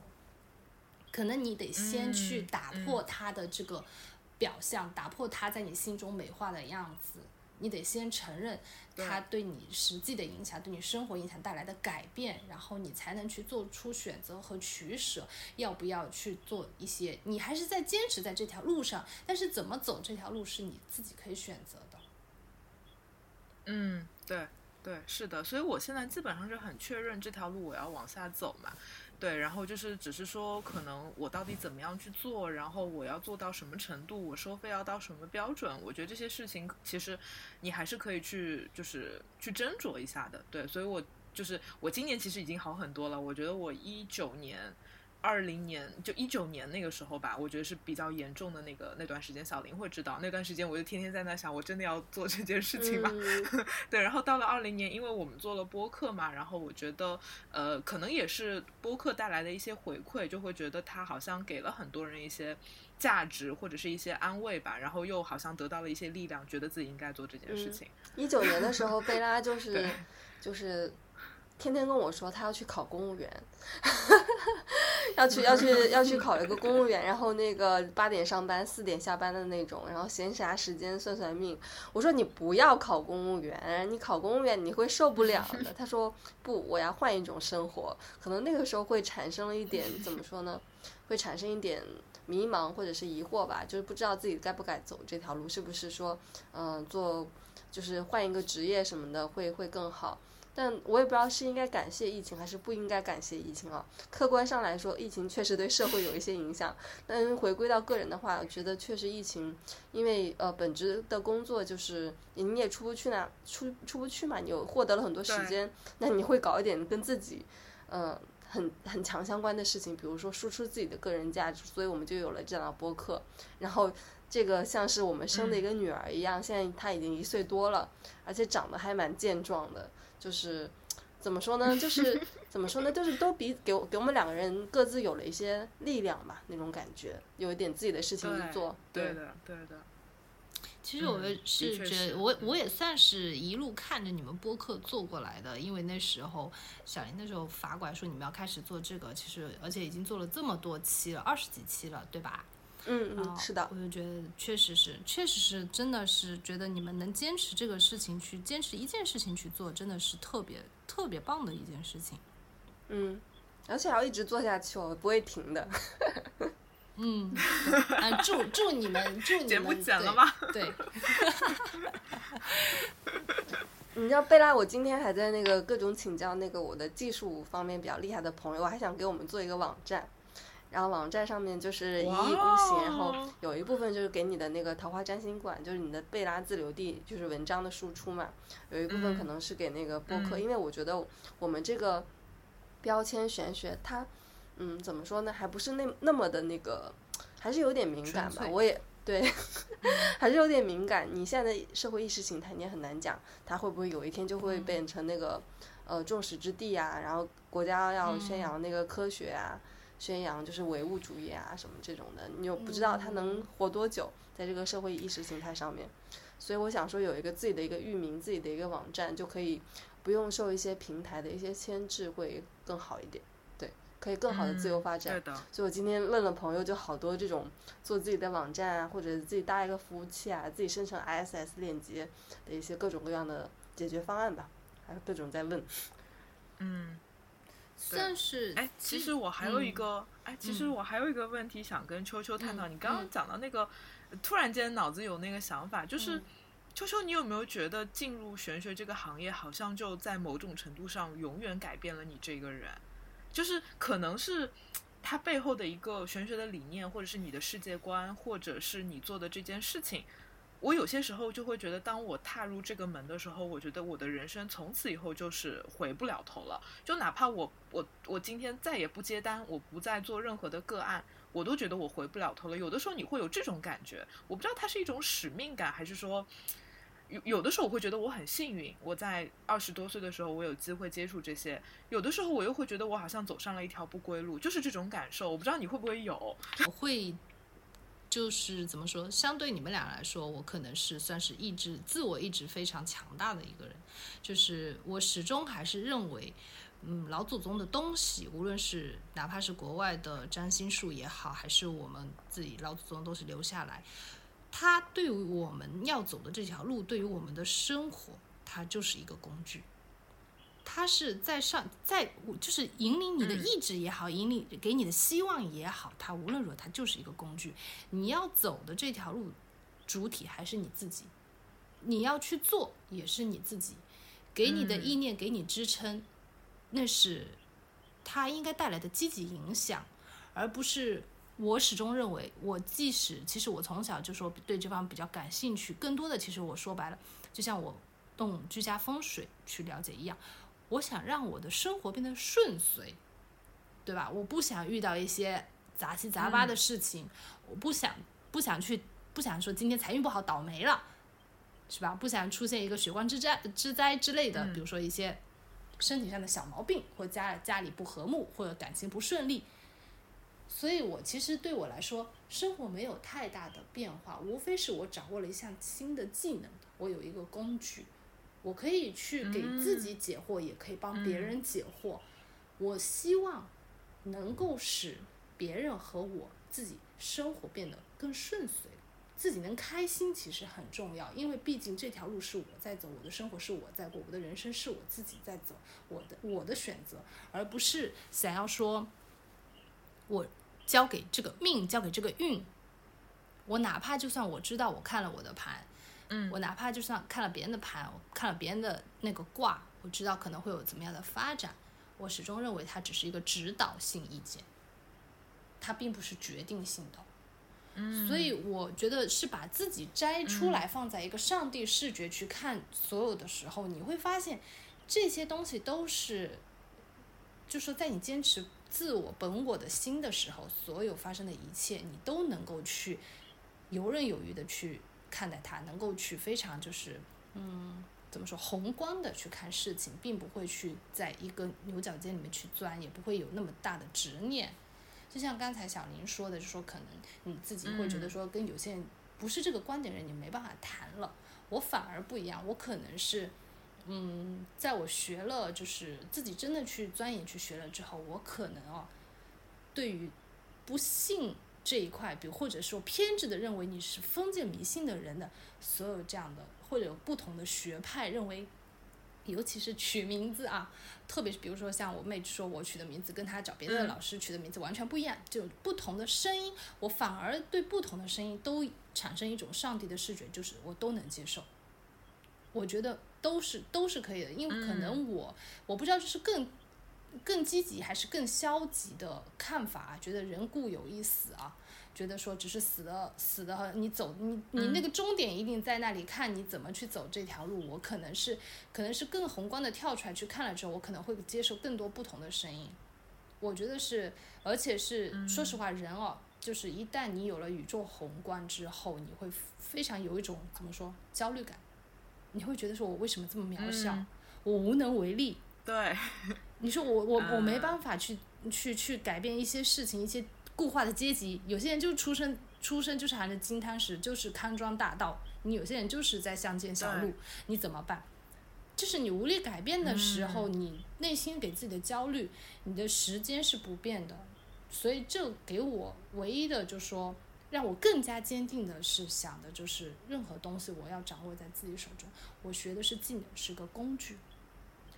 可能你得先去嗯打破他的这个表象，打破他在你心中美化的样子。你得先承认他对你实际的影响，对你生活影响带来的改变，然后你才能去做出选择和取舍，要不要去做一些？你还是在坚持在这条路上，但是怎么走这条路是你自己可以选择的。嗯，对对，是的，所以我现在基本上是很确认这条路我要往下走嘛。对，然后就是只是说，可能我到底怎么样去做，然后我要做到什么程度，我收费要到什么标准，我觉得这些事情其实你还是可以去就是去斟酌一下的。对，所以我就是我今年其实已经好很多了，我觉得我一九年。二零年就一九年那个时候吧，我觉得是比较严重的那个那段时间，小林会知道那段时间，我就天天在那想，我真的要做这件事情吗？嗯 对，然后到了二零年，因为我们做了播客嘛，然后我觉得，呃，可能也是播客带来的一些回馈，就会觉得它好像给了很多人一些价值或者是一些安慰吧，然后又好像得到了一些力量，觉得自己应该做这件事嗯情。一九年的时候，贝拉就是就是天天跟我说他要去考公务员，要去要去 要去考一个公务员，然后那个八点上班四点下班的那种，然后闲暇时间算算命。我说你不要考公务员，你考公务员你会受不了的。他说不，我要换一种生活。可能那个时候会产生了一点怎么说呢？会产生一点迷茫或者是疑惑吧，就是不知道自己该不该走这条路，是不是说嗯、做就是换一个职业什么的会会更好。但我也不知道是应该感谢疫情还是不应该感谢疫情啊。客观上来说，疫情确实对社会有一些影响，但回归到个人的话，我觉得确实疫情，因为呃本职的工作就是你也出不去那出出不去嘛，你有获得了很多时间，那你会搞一点跟自己，呃很很强相关的事情，比如说输出自己的个人价值，所以我们就有了这样的播客，然后。这个像是我们生的一个女儿一样，现在她已经一岁多了，而且长得还蛮健壮的，就是怎么说呢？就是怎么说呢？就是都比给我给我们两个人各自有了一些力量吧，那种感觉，有一点自己的事情去做。对的，对的。其实我嗯是觉得，我我也算是一路看着你们播客做过来的，因为那时候小林那时候发过来说你们要开始做这个，其实而且已经做了这么多期了，二十几期了，对吧？嗯嗯，啊是的我，就觉得确实是，确实是，真的是觉得你们能坚持这个事情去坚持一件事情去做，真的是特别特别棒的一件事情。嗯，而且还要一直做下去哦，不会停的。嗯，啊，祝祝你们，祝你们剪不剪了对吗对，你知道贝拉，我今天还在那个各种请教那个我的技术方面比较厉害的朋友，我还想给我们做一个网站，然后网站上面就是一意孤行，然后有一部分就是给你的那个桃花占星馆，就是你的贝拉自留地，就是文章的输出嘛，有一部分可能是给那个播客，嗯因为我觉得我们这个标签玄学它，嗯，怎么说呢，还不是那那么的那个，还是有点敏感吧我也。对，还是有点敏感。你现在的社会意识形态你也很难讲，它会不会有一天就会变成那个、呃众矢之的啊？然后国家要宣扬那个科学啊，宣扬就是唯物主义啊什么这种的，你又不知道他能活多久，在这个社会意识形态上面。所以我想说，有一个自己的一个域名，自己的一个网站，就可以不用受一些平台的一些牵制，会更好一点。对，可以更好的自由发展。对的，所以我今天问了朋友，就好多这种做自己的网站啊，或者自己搭一个服务器啊，自己生成 ISS 链接的一些各种各样的解决方案吧，还有各种在问。嗯。算是哎，其实我还有一嗯个，哎，其实嗯我还有一个问题想跟秋秋探讨。嗯你刚刚嗯讲到那个，突然间脑子有那个想法，就是嗯秋秋，你有没有觉得进入玄学这个行业，好像就在某种程度上永远改变了你这个人？就是可能是它背后的一个玄学的理念，或者是你的世界观，或者是你做的这件事情。我有些时候就会觉得，当我踏入这个门的时候，我觉得我的人生从此以后就是回不了头了。就哪怕我我我今天再也不接单，我不再做任何的个案，我都觉得我回不了头了。有的时候你会有这种感觉，我不知道它是一种使命感，还是说有有的时候我会觉得我很幸运，我在二十多岁的时候我有机会接触这些；有的时候我又会觉得我好像走上了一条不归路，就是这种感受。我不知道你会不会有？我会就是怎么说，相对你们俩来说，我可能是算是意志自我意志非常强大的一个人，就是我始终还是认为。嗯，老祖宗的东西，无论是哪怕是国外的占星术也好，还是我们自己老祖宗都是留下来，它对于我们要走的这条路，对于我们的生活，它就是一个工具。它是在上，在就是引领你的意志也好，引领给你的希望也好，它无论如何，它就是一个工具。你要走的这条路，主体还是你自己，你要去做也是你自己，给你的意念给你支撑，那是它应该带来的积极影响，而不是我始终认为，我即使其实我从小就说对这方面比较感兴趣，更多的其实我说白了，就像我动居家风水去了解一样，我想让我的生活变得顺遂，对吧？我不想遇到一些杂七杂八的事情，我不想不想去不想说今天财运不好倒霉了，是吧？不想出现一个血光之灾之灾之类的，比如说一些身体上的小毛病，或家家里不和睦，或者感情不顺利。所以我其实对我来说，生活没有太大的变化，无非是我掌握了一项新的技能，我有一个工具，我可以去给自己解惑，也可以帮别人解惑。我希望能够使别人和我自己生活变得更顺遂，自己能开心其实很重要，因为毕竟这条路是我在走，我的生活是我在过，我的人生是我自己在走，我的我的选择，而不是想要说，我交给这个命，交给这个运，我哪怕就算我知道我看了我的盘，嗯我哪怕就算看了别人的盘，我看了别人的那个卦，我知道可能会有怎么样的发展，我始终认为它只是一个指导性意见，它并不是决定性的。嗯所以我觉得是把自己摘出来，放在一个上帝视觉去看所有的时候，你会发现这些东西都是，就说在你坚持自我本我的心的时候，所有发生的一切，你都能够去游刃有余的去看待它，能够去非常就是嗯。怎么说？宏观的去看事情，并不会去在一个牛角尖里面去钻，也不会有那么大的执念。就像刚才小林说的，就说可能你自己会觉得说跟有些人不是这个观点的人，你没办法谈了。我反而不一样，我可能是，嗯，在我学了，就是自己真的去钻研去学了之后，我可能哦，对于不信这一块，比如或者说偏执的认为你是封建迷信的人的所有这样的，或者有不同的学派认为尤其是取名字啊，特别是比如说像我妹说我取的名字跟她找别的嗯老师取的名字完全不一样，就不同的声音，我反而对不同的声音都产生一种上帝的视觉，就是我都能接受。我觉得都是都是可以的，因为可能我、我不知道这是更更积极还是更消极的看法啊，觉得人固有一死啊，觉得说只是死的死的，你走你你那个终点一定在那里，看你怎么去走这条路。我可能是可能是更宏观的跳出来去看了之后，我可能会接受更多不同的声音。我觉得是，而且是、说实话，人哦，就是一旦你有了宇宙宏观之后，你会非常有一种怎么说焦虑感，你会觉得说我为什么这么渺小，嗯。我无能为力。对，你说我我我没嗯办法去去去改变一些事情，一些固化的阶级。有些人就出生出生就是含着金汤匙，就是康庄大道；你有些人就是在乡间小路，你怎么办？就是你无力改变的时嗯候，你内心给自己的焦虑，你的时间是不变的。所以这给我唯一的就是说，让我更加坚定的是想的就是，任何东西我要掌握在自己手中。我学的是技能，是个工具，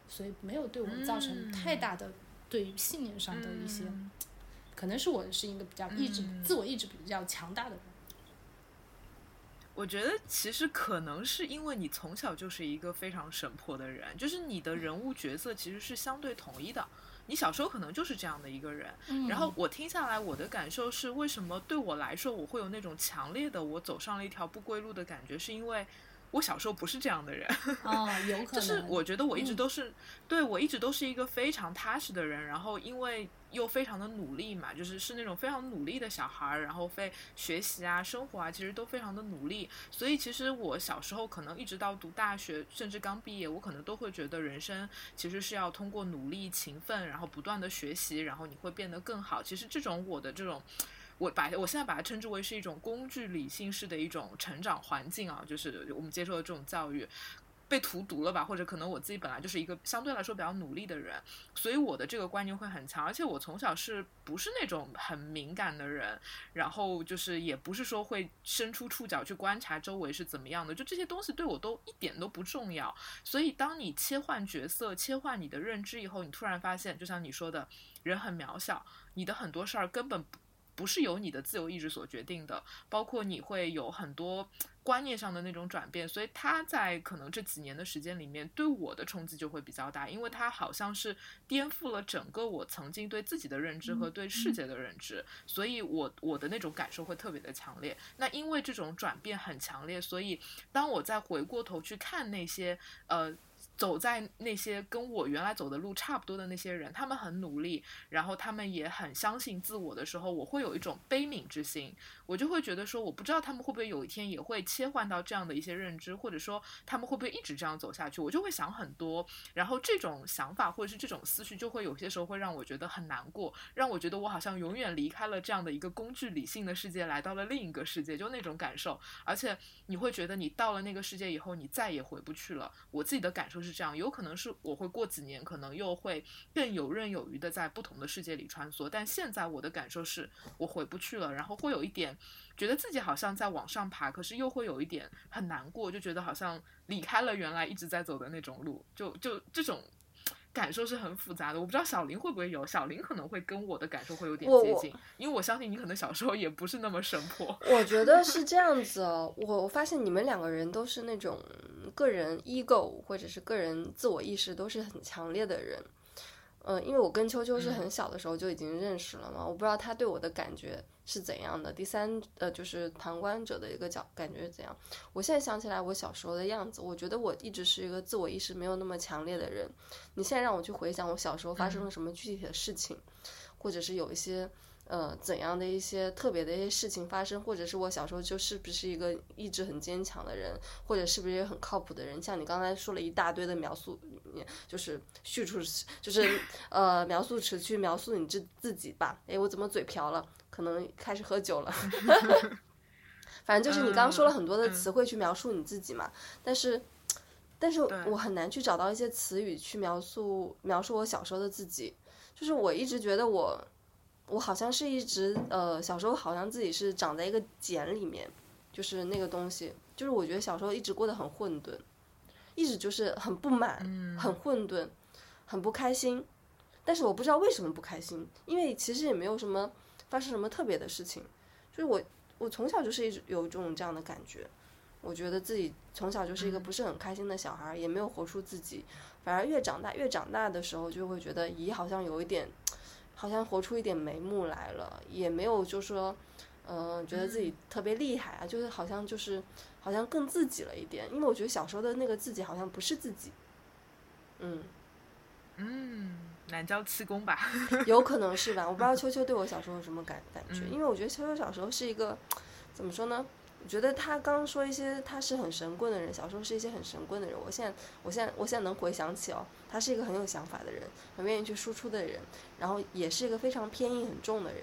所以没有对我造成太大的对于信念上的一些，嗯可能是我是一个比较意志、自我意志比较强大的人。我觉得其实可能是因为你从小就是一个非常神魄的人，就是你的人物角色其实是相对统一的。你小时候可能就是这样的一个人，嗯然后我听下来，我的感受是，为什么对我来说我会有那种强烈的我走上了一条不归路的感觉，是因为我小时候不是这样的人。哦，有 可能，就是我觉得我一直嗯都是，对我一直都是一个非常踏实的人，然后因为又非常的努力嘛，就是是那种非常努力的小孩儿，然后非学习啊、生活啊，其实都非常的努力。所以其实我小时候可能一直到读大学，甚至刚毕业，我可能都会觉得人生其实是要通过努力、勤奋，然后不断的学习，然后你会变得更好。其实这种我的这种。我把我现在把它称之为是一种工具理性式的一种成长环境啊，就是我们接受的这种教育，被荼毒了吧，或者可能我自己本来就是一个相对来说比较努力的人，所以我的这个观念会很强，而且我从小是不是那种很敏感的人，然后就是也不是说会伸出触角去观察周围是怎么样的，就这些东西对我都一点都不重要。所以当你切换角色、切换你的认知以后，你突然发现，就像你说的，人很渺小，你的很多事儿根本不不。是由你的自由意志所决定的，包括你会有很多观念上的那种转变，所以他在可能这几年的时间里面，对我的冲击就会比较大，因为他好像是颠覆了整个我曾经对自己的认知和对世界的认知，所以我我的那种感受会特别的强烈。那因为这种转变很强烈，所以当我再回过头去看那些呃。走在那些跟我原来走的路差不多的那些人，他们很努力，然后他们也很相信自我的时候，我会有一种悲悯之心，我就会觉得说，我不知道他们会不会有一天也会切换到这样的一些认知，或者说他们会不会一直这样走下去，我就会想很多，然后这种想法或者是这种思绪，就会有些时候会让我觉得很难过，让我觉得我好像永远离开了这样的一个工具理性的世界，来到了另一个世界，就那种感受，而且你会觉得你到了那个世界以后，你再也回不去了。我自己的感受是是这样，有可能是我会过几年，可能又会更游刃有余的在不同的世界里穿梭，但现在我的感受是我回不去了，然后会有一点觉得自己好像在往上爬，可是又会有一点很难过，就觉得好像离开了原来一直在走的那种路，就就这种。感受是很复杂的，我不知道小林会不会有，小林可能会跟我的感受会有点接近，因为我相信你可能小时候也不是那么神魄。我觉得 是这样子哦，我我发现你们两个人都是那种个人 ego 或者是个人自我意识都是很强烈的人。呃，因为我跟秋秋是很小的时候就已经认识了嘛，我不知道他对我的感觉是怎样的。第三，呃，就是旁观者的一个角感觉是怎样。我现在想起来我小时候的样子，我觉得我一直是一个自我意识没有那么强烈的人。你现在让我去回想我小时候发生了什么具体的事情，或者是有一些呃怎样的一些特别的一些事情发生，或者是我小时候就是不是一个意志很坚强的人，或者是不是一个很靠谱的人？像你刚才说了一大堆的描述，就是叙述，就是呃描述词去描述你自自己吧。诶，我怎么嘴瓢了？可能开始喝酒了。反正就是你刚刚说了很多的词汇去描述你自己嘛，但是，但是我很难去找到一些词语去描述描述我小时候的自己。就是我一直觉得我，我好像是一直呃小时候好像自己是长在一个茧里面，就是那个东西，就是我觉得小时候一直过得很混沌，一直就是很不满，嗯很混沌，很不开心。但是我不知道为什么不开心，因为其实也没有什么发生什么特别的事情，就是我我从小就是一直有一种这样的感觉，我觉得自己从小就是一个不是很开心的小孩儿，也没有活出自己，反而越长大越长大的时候就会觉得，咦，好像有一点，好像活出一点眉目来了，也没有就说，嗯、觉得自己特别厉害啊，就是好像就是好像更自己了一点，因为我觉得小时候的那个自己好像不是自己，嗯。嗯，南郊七公吧。有可能是吧，我不知道 秋秋对我小时候有什么感感觉，嗯因为我觉得秋秋小时候是一个怎么说呢？我觉得他刚刚说一些他是很神棍的人，小时候是一些很神棍的人。我现在我现在我现在能回想起哦，他是一个很有想法的人，很愿意去输出的人，然后也是一个非常偏硬很重的人，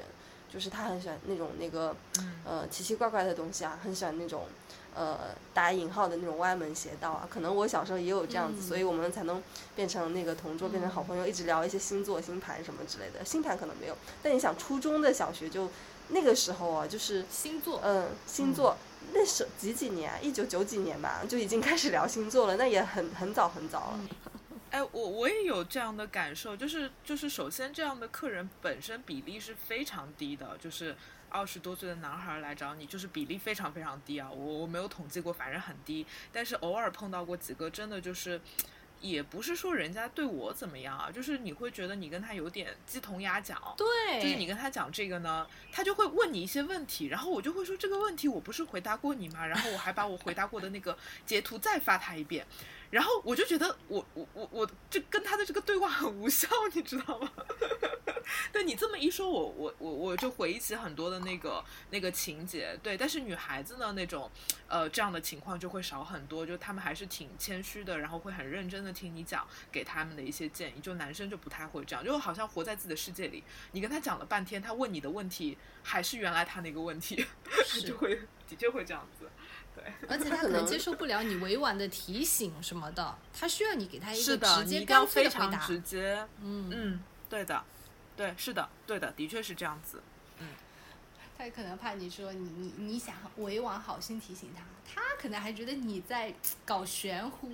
就是他很喜欢那种那个嗯呃奇奇怪怪的东西啊，很喜欢那种呃打引号的那种歪门邪道啊。可能我小时候也有这样子，嗯所以我们才能变成那个同桌，变成好朋友，一直聊一些星座、星盘什么之类的。星盘可能没有，但你想初中的小学就那个时候啊，就是星座，嗯星座。那是几几年？一九九几年吧，就已经开始聊星座了，那也很很早很早了。哎，我我也有这样的感受，就是就是，首先这样的客人本身比例是非常低的，就是二十多岁的男孩来找你，就是比例非常非常低啊。我我没有统计过，反正很低。但是偶尔碰到过几个，真的就是，也不是说人家对我怎么样啊，就是你会觉得你跟他有点鸡同鸭讲。对，就是你跟他讲这个呢，他就会问你一些问题，然后我就会说这个问题我不是回答过你吗？然后我还把我回答过的那个截图再发他一遍，然后我就觉得我我我我这跟他的这个对话很无效，你知道吗？对你这么一说，我我我我就回忆起很多的那个那个情节，对，但是女孩子呢那种呃这样的情况就会少很多，就他们还是挺谦虚的，然后会很认真的听你讲给他们的一些建议，就男生就不太会这样，就好像活在自己的世界里，你跟他讲了半天，他问你的问题还是原来他那个问题，就会的确会这样子，对。而且他可能接受不了你委婉的提醒什么的，他需要你给他一个是的，直接干脆非常的回答。直接。嗯，嗯，对的，对，是的，对的，的确是这样子。嗯他可能怕你说你你你想委婉好心提醒他，他可能还觉得你在搞玄乎，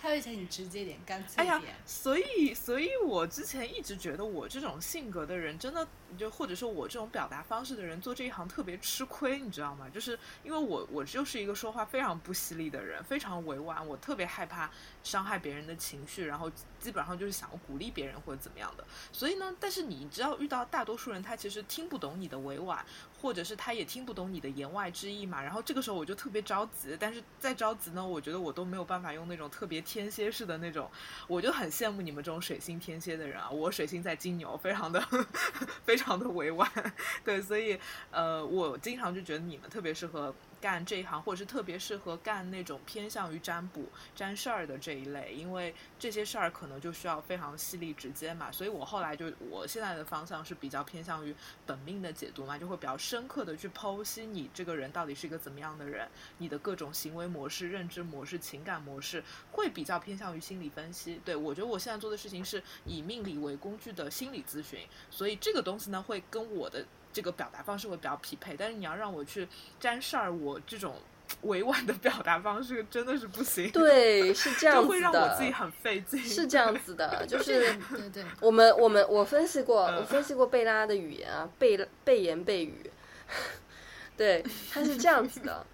他会想你直接点干脆哎呀点。，所以，所以我之前一直觉得我这种性格的人，真的就或者说我这种表达方式的人，做这一行特别吃亏，你知道吗？就是因为我我就是一个说话非常不犀利的人，非常委婉，我特别害怕伤害别人的情绪，然后基本上就是想要鼓励别人或者怎么样的。所以呢，但是你知道，遇到大多数人，他其实听不懂你的委婉，或者是他也听不懂你的言外之意嘛。然后这个时候我就特别着急，但是再着急呢，我觉得我都没有办法用那种特别天蝎式的那种，我就很羡慕你们这种水星天蝎的人啊。我水星在金牛，非常的 非常的委婉，对，所以呃，我经常就觉得你们特别适合。干这一行，或者是特别适合干那种偏向于占卜、占事儿的这一类，因为这些事儿可能就需要非常犀利直接嘛。所以我后来就我现在的方向是比较偏向于本命的解读嘛，就会比较深刻的去剖析你这个人到底是一个怎么样的人，你的各种行为模式、认知模式、情感模式，会比较偏向于心理分析。对我觉得我现在做的事情是以命理为工具的心理咨询，所以这个东西呢会跟我的。这个表达方式会比较匹配，但是你要让我去沾事儿，我这种 委婉的表达方式真的是不行。对，是这 样子就会让我自己的，很费劲。是这样子的，就是对对，我们我们我分析过，嗯我分析过贝拉的语言啊，贝贝言贝语，对，他是这样子的。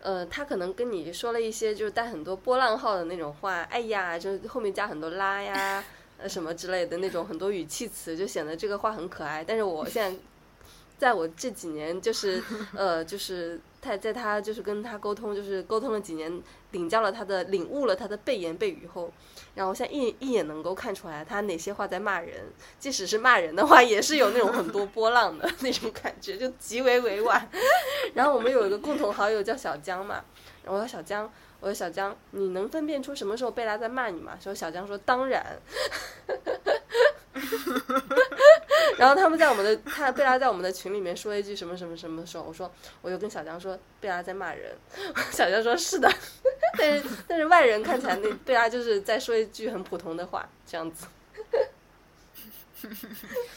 呃，他可能跟你说了一些就是带很多波浪号的那种话，哎呀，就是后面加很多啦呀，呃什么之类的那种很多语气词，就显得这个话很可爱。但是我现在，在我这几年就是呃就是他在他就是跟他沟通，就是沟通了几年，领教了他的领悟了他的背言背语后，然后我现在一一眼能够看出来他哪些话在骂人，即使是骂人的话，也是有那种很多波浪的那种感觉，就极为委婉。然后我们有一个共同好友叫小江嘛，然后我说小江，我说小江，你能分辨出什么时候贝拉在骂你吗？说小江说当然。然后他们在我们的他贝拉在我们的群里面说一句什么什么什么的时候，我说我就跟小江说贝拉在骂人，小江说是的，但是但是外人看起来那贝拉就是在说一句很普通的话，这样子。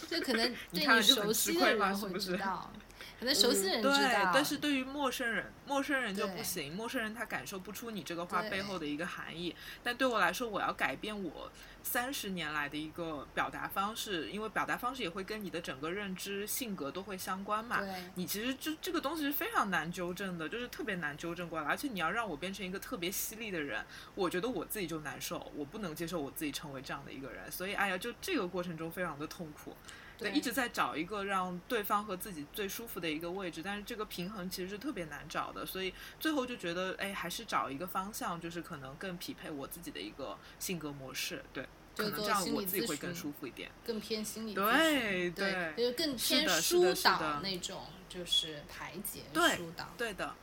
就可能对你熟悉的人会知道。可能熟悉人知对，，但是对于陌生人，陌生人就不行，陌生人他感受不出你这个话背后的一个含义。但对我来说，我要改变我三十年来的一个表达方式，因为表达方式也会跟你的整个认知、性格都会相关嘛。对你其实就这个东西是非常难纠正的，就是特别难纠正过来，而且你要让我变成一个特别犀利的人，我觉得我自己就难受，我不能接受我自己成为这样的一个人，所以哎呀，就这个过程中非常的痛苦。对，一直在找一个让对方和自己最舒服的一个位置，但是这个平衡其实是特别难找的，所以最后就觉得，哎，还是找一个方向，就是可能更匹配我自己的一个性格模式，对，可能这样我自己会更舒服一点。更偏心理对咨询对就是更是偏疏导那种，就是排解对疏导，对的，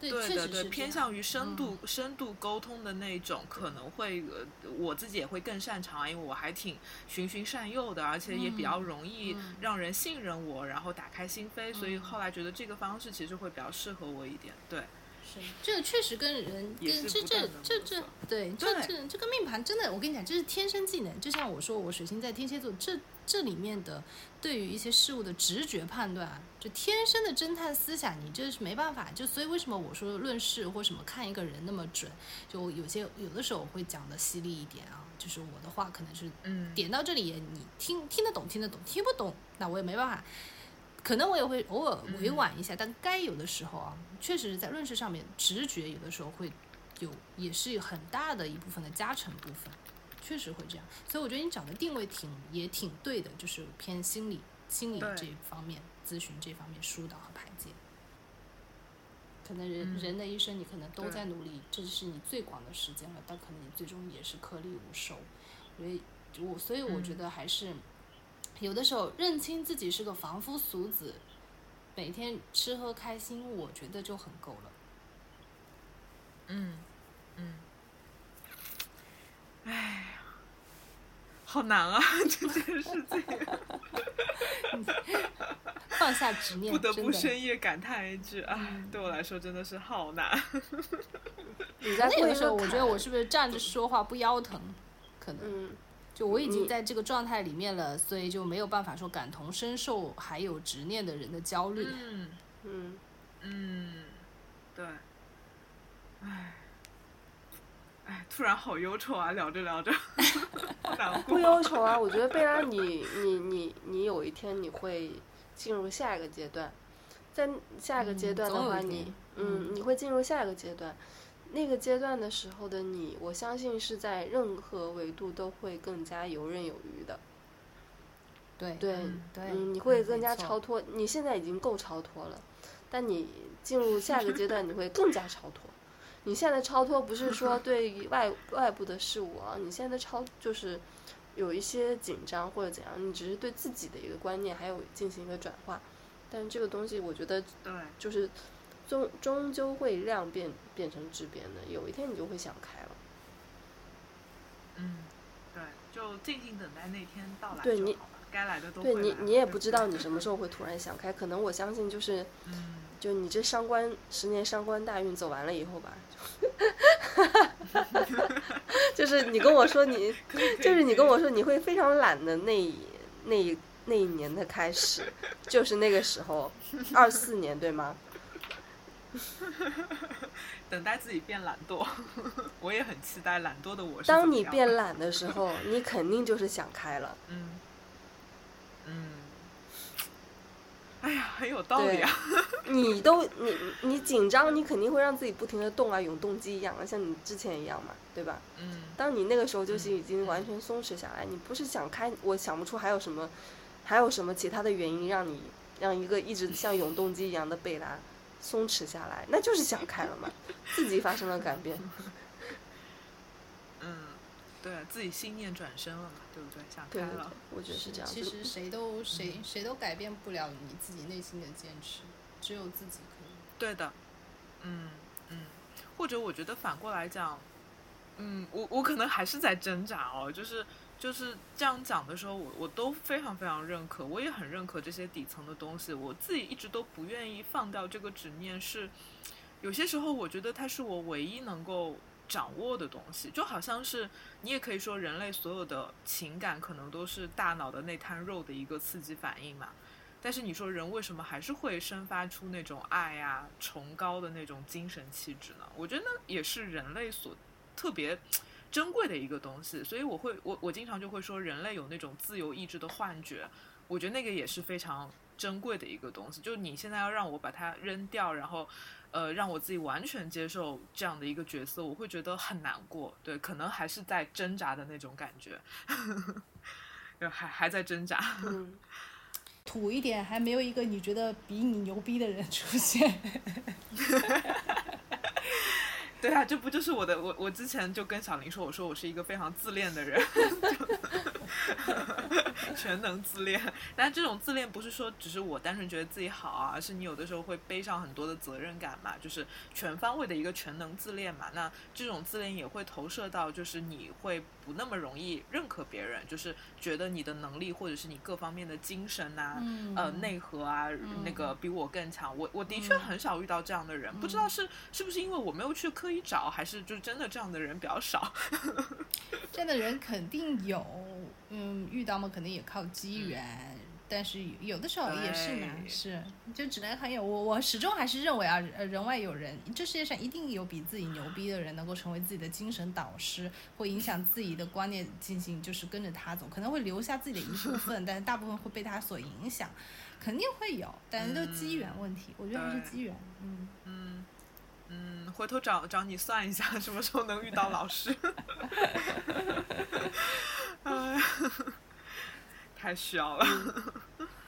对，对的，对，偏向于深度、嗯深度沟通的那种，可能会呃，我自己也会更擅长，因为我还挺循循善诱的，而且也比较容易嗯让人信任我，然后打开心扉，所以后来觉得这个方式其实会比较适合我一点。对，是，这个确实跟人也跟这这这这对这对这这个命盘真的，我跟你讲，这是天生技能。就像我说，我水星在天蝎座，这这里面的对于一些事物的直觉判断啊，就天生的侦探思想，你这是没办法。就所以为什么我说论事或什么看一个人那么准，就有些有的时候我会讲的犀利一点啊，就是我的话可能是嗯，点到这里，你听听得懂，听得懂，听不懂，那我也没办法。可能我也会偶尔委婉一下，但该有的时候啊，确实是在论事上面，直觉有的时候会有，也是有很大的一部分的加成部分，确实会这样。所以我觉得你找的定位挺也挺对的，就是偏心理心理这方面咨询这方面疏导和排解。可能人、嗯人的一生，你可能都在努力，这是你最广的时间了，但可能你最终也是颗粒无收。所以，我所以我觉嗯得还是、有的时候认清自己是个凡夫俗子，每天吃喝开心，我觉得就很够了。嗯，嗯，哎呀，好难啊，这件事情，放下执念，不得不深夜感叹一句，啊，对我来说真的是好难。你在那有的时候，我觉得我是不是站着说话不腰疼？可能。嗯，就我已经在这个状态里面了，所以就没有办法说感同身受还有执念的人的焦虑。嗯。嗯，嗯，对，哎，哎，突然好忧愁啊，聊着聊着，不。忧愁啊。我觉得贝拉你，你你你有一天你会进入下一个阶段，在下一个阶嗯段的话，你嗯，嗯你会进入下一个阶段。那个阶段的时候的你，我相信是在任何维度都会更加游刃有余的。对对，嗯对，嗯，你会嗯更加超脱。你现在已经够超脱了，但你进入下一个阶段，你会更加超脱。你现在的超脱不是说对于外外部的事物啊，你现在的超就是有一些紧张或者怎样，你只是对自己的一个观念还有进行一个转化。但是这个东西，我觉得对，就是终终究会量变变成质变的，有一天你就会想开了。嗯，对，就静静等待那天到来对你就好了，该来的都对你，你也不知道你什么时候会突然想开，可能我相信就是。嗯，就你这伤官十年伤官大运走完了以后吧，就是你跟我说你，就是你跟我说你会非常懒的那一那一那一年的开始，就是那个时候，二四年对吗？等待自己变懒惰，我也很期待懒惰的我当你变懒的时候，你肯定就是想开了。嗯嗯，哎呀，很有道理啊，你都你你紧张，你肯定会让自己不停的动啊，永动机一样啊，像你之前一样嘛，对吧？嗯当你那个时候就是已经完全松弛下来，你不是想开，我想不出还有什么，还有什么其他的原因让你让一个一直像永动机一样的贝拉松弛下来，那就是想开了嘛，自己发生了改变。嗯，对自己心念转身了嘛，对不对？想开了，，我觉得是这样。其实谁都谁谁都改变不了你自己内心的坚持，只有自己可以。对的，嗯嗯，或者我觉得反过来讲，嗯，我我可能还是在挣扎哦，就是就是这样讲的时候，我我都非常非常认可，我也很认可这些底层的东西，我自己一直都不愿意放掉这个执念，是有些时候我觉得它是我唯一能够。掌握的东西，就好像是你也可以说，人类所有的情感可能都是大脑的那滩肉的一个刺激反应嘛。但是你说人为什么还是会生发出那种爱呀、崇高的那种精神气质呢？我觉得那也是人类所特别珍贵的一个东西。所以我会我我经常就会说，人类有那种自由意志的幻觉，我觉得那个也是非常珍贵的一个东西。就你现在要让我把它扔掉，然后呃让我自己完全接受这样的一个角色，我会觉得很难过。对，可能还是在挣扎的那种感觉，就还还在挣扎。嗯，土一点，还没有一个你觉得比你牛逼的人出现。对啊，这不就是我的我我之前就跟小林说，我说我是一个非常自恋的人，全能自恋。但这种自恋不是说只是我单纯觉得自己好啊，而是你有的时候会背上很多的责任感嘛，就是全方位的一个全能自恋嘛。那这种自恋也会投射到，就是你会不那么容易认可别人，就是觉得你的能力或者是你各方面的精神呐、嗯呃内核啊，那个比我更强。我我的确很少遇到这样的人，不知道是是不是因为我没有去刻意找，还是就真的这样的人比较少。这样的人肯定有，嗯，遇到嘛肯定也靠机缘，但是有的时候也是难是，就只能很有我我始终还是认为啊，呃人外有人，这世界上一定有比自己牛逼的人，能够成为自己的精神导师，会影响自己的观念进行就是跟着他走，可能会留下自己的一部分，但是大部分会被他所影响，肯定会有，但是都机缘问题，我觉得还是机缘，嗯。嗯嗯，回头找找你算一下，什么时候能遇到老师？哎呀，太需要了。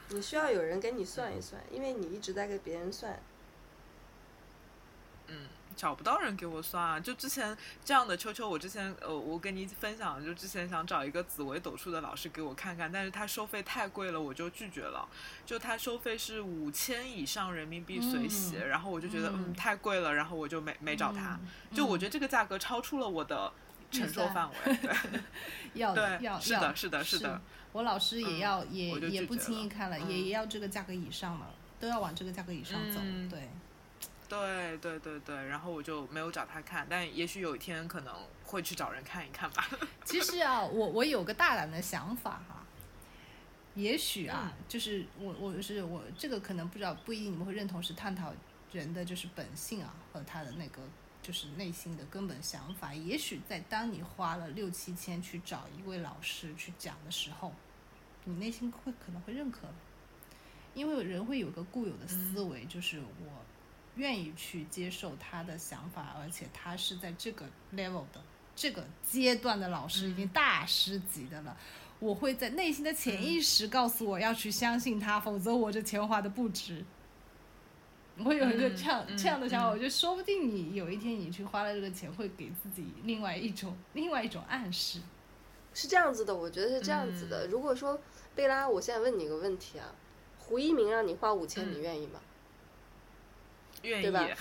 你需要有人给你算一算，因为你一直在给别人算。嗯，找不到人给我算啊！就之前这样的秋秋，我之前呃，我跟你分享，就之前想找一个紫薇斗数的老师给我看看，但是他收费太贵了，我就拒绝了。就他收费是五千以上人民币随喜，嗯然后我就觉得嗯嗯太贵了，然后我就没没找他。嗯就我觉得这个价格超出了我的承受范围。对 要的，对要要是的是的是的我老师也要、也也不轻易看了，嗯也也要这个价格以上了，都要往这个价格以上走。嗯对，对对对对，然后我就没有找他看，但也许有一天可能会去找人看一看吧。其实啊，我我有个大胆的想法哈，也许啊，嗯就是我我是我这个可能不知道不一定你们会认同是探讨人的就是本性啊和他的那个就是内心的根本想法。也许在当你花了六七千去找一位老师去讲的时候，你内心会可能会认可，因为人会有个固有的思维，就是我愿意去接受他的想法，而且他是在这个 level 的这个阶段的老师，已经大师级的了。我会在内心的潜意识告诉我要去相信他，否则我这钱花的不值。我会有一个这样、嗯这样的想法，嗯我觉得说不定你有一天你去花了这个钱，会给自己另外一种 另外一种暗示。是这样子的，我觉得是这样子的。如果说贝拉，我现在问你一个问题啊，胡一鸣让你花五千，嗯你愿意吗？愿意对吧。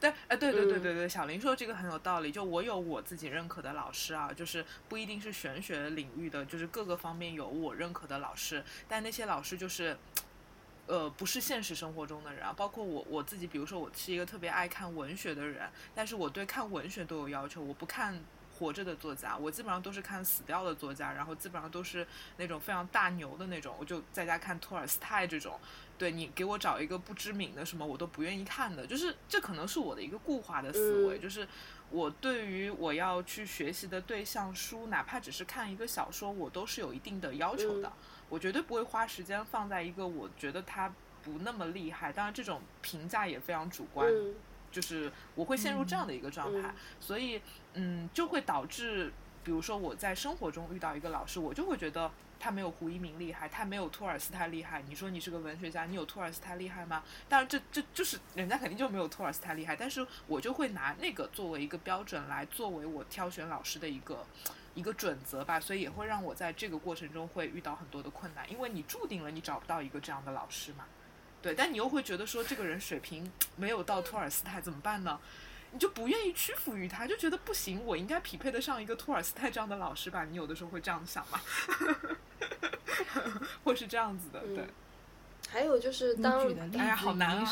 对，呃，对对对对，小林说这个很有道理。就我有我自己认可的老师啊，就是不一定是玄学领域的，就是各个方面有我认可的老师，但那些老师就是。呃，不是现实生活中的人啊，包括我我自己，比如说我是一个特别爱看文学的人，但是我对看文学都有要求，我不看活着的作家，我基本上都是看死掉的作家，然后基本上都是那种非常大牛的那种，我就在家看托尔斯泰这种，对你给我找一个不知名的什么，我都不愿意看的，就是这可能是我的一个固化的思维，嗯。就是我对于我要去学习的对象书，哪怕只是看一个小说，我都是有一定的要求的，嗯。我绝对不会花时间放在一个我觉得它不那么厉害，当然这种评价也非常主观，嗯。就是我会陷入这样的一个状态，嗯。所以嗯，就会导致，比如说我在生活中遇到一个老师，我就会觉得他没有胡一鸣厉害，他没有托尔斯泰厉害。你说你是个文学家，你有托尔斯泰厉害吗？当然这，这就是人家肯定就没有托尔斯泰厉害，但是我就会拿那个作为一个标准来作为我挑选老师的一个。一个准则吧，所以也会让我在这个过程中会遇到很多的困难，因为你注定了你找不到一个这样的老师嘛。对，但你又会觉得说这个人水平没有到托尔斯泰怎么办呢？你就不愿意屈服于他，就觉得不行，我应该匹配得上一个托尔斯泰这样的老师吧？你有的时候会这样想嘛，会是这样子的，嗯对。还有就是你当的例子哎呀，好难啊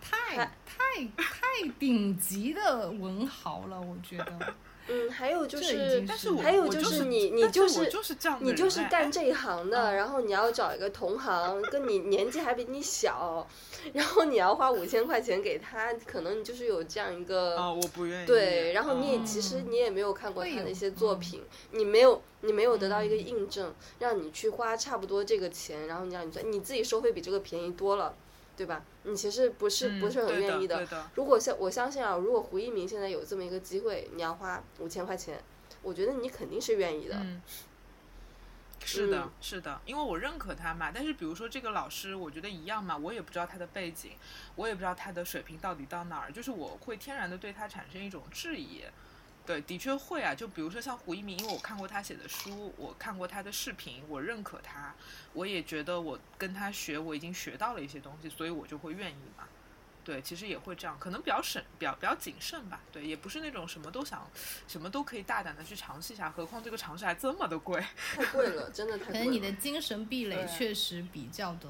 太太太顶级的文豪了，我觉得。嗯，还有就是，但是我还有就是你，你就是我就是这样你就是干这一行的，然后你要找一个同行，跟你年纪还比你小，然后你要花五千块钱给他，可能你就是有这样一个。啊，我不愿意。对，然后你也嗯其实你也没有看过他的一些作嗯品，你没有你没有得到一个印证，让你去花差不多这个钱，然后你让你算，你自己收费比这个便宜多了，对吧？你其实不是不嗯是很愿意的如果像我相信啊，如果胡一鸣现在有这么一个机会，你要花五千块钱，我觉得你肯定是愿意的。嗯，是的嗯，是的，因为我认可他嘛。但是比如说这个老师，我觉得一样嘛，我也不知道他的背景，我也不知道他的水平到底到哪儿，就是我会天然的对他产生一种质疑。对，的确会啊。就比如说像胡一鸣，因为我看过他写的书，我看过他的视频，我认可他，我也觉得我跟他学，我已经学到了一些东西，所以我就会愿意嘛。对，其实也会这样，可能比较省，比较比较谨慎吧。对，也不是那种什么都想，什么都可以大胆的去尝试一下，何况这个尝试还这么的贵。太贵了，真的太贵了。可能你的精神壁垒确实比较的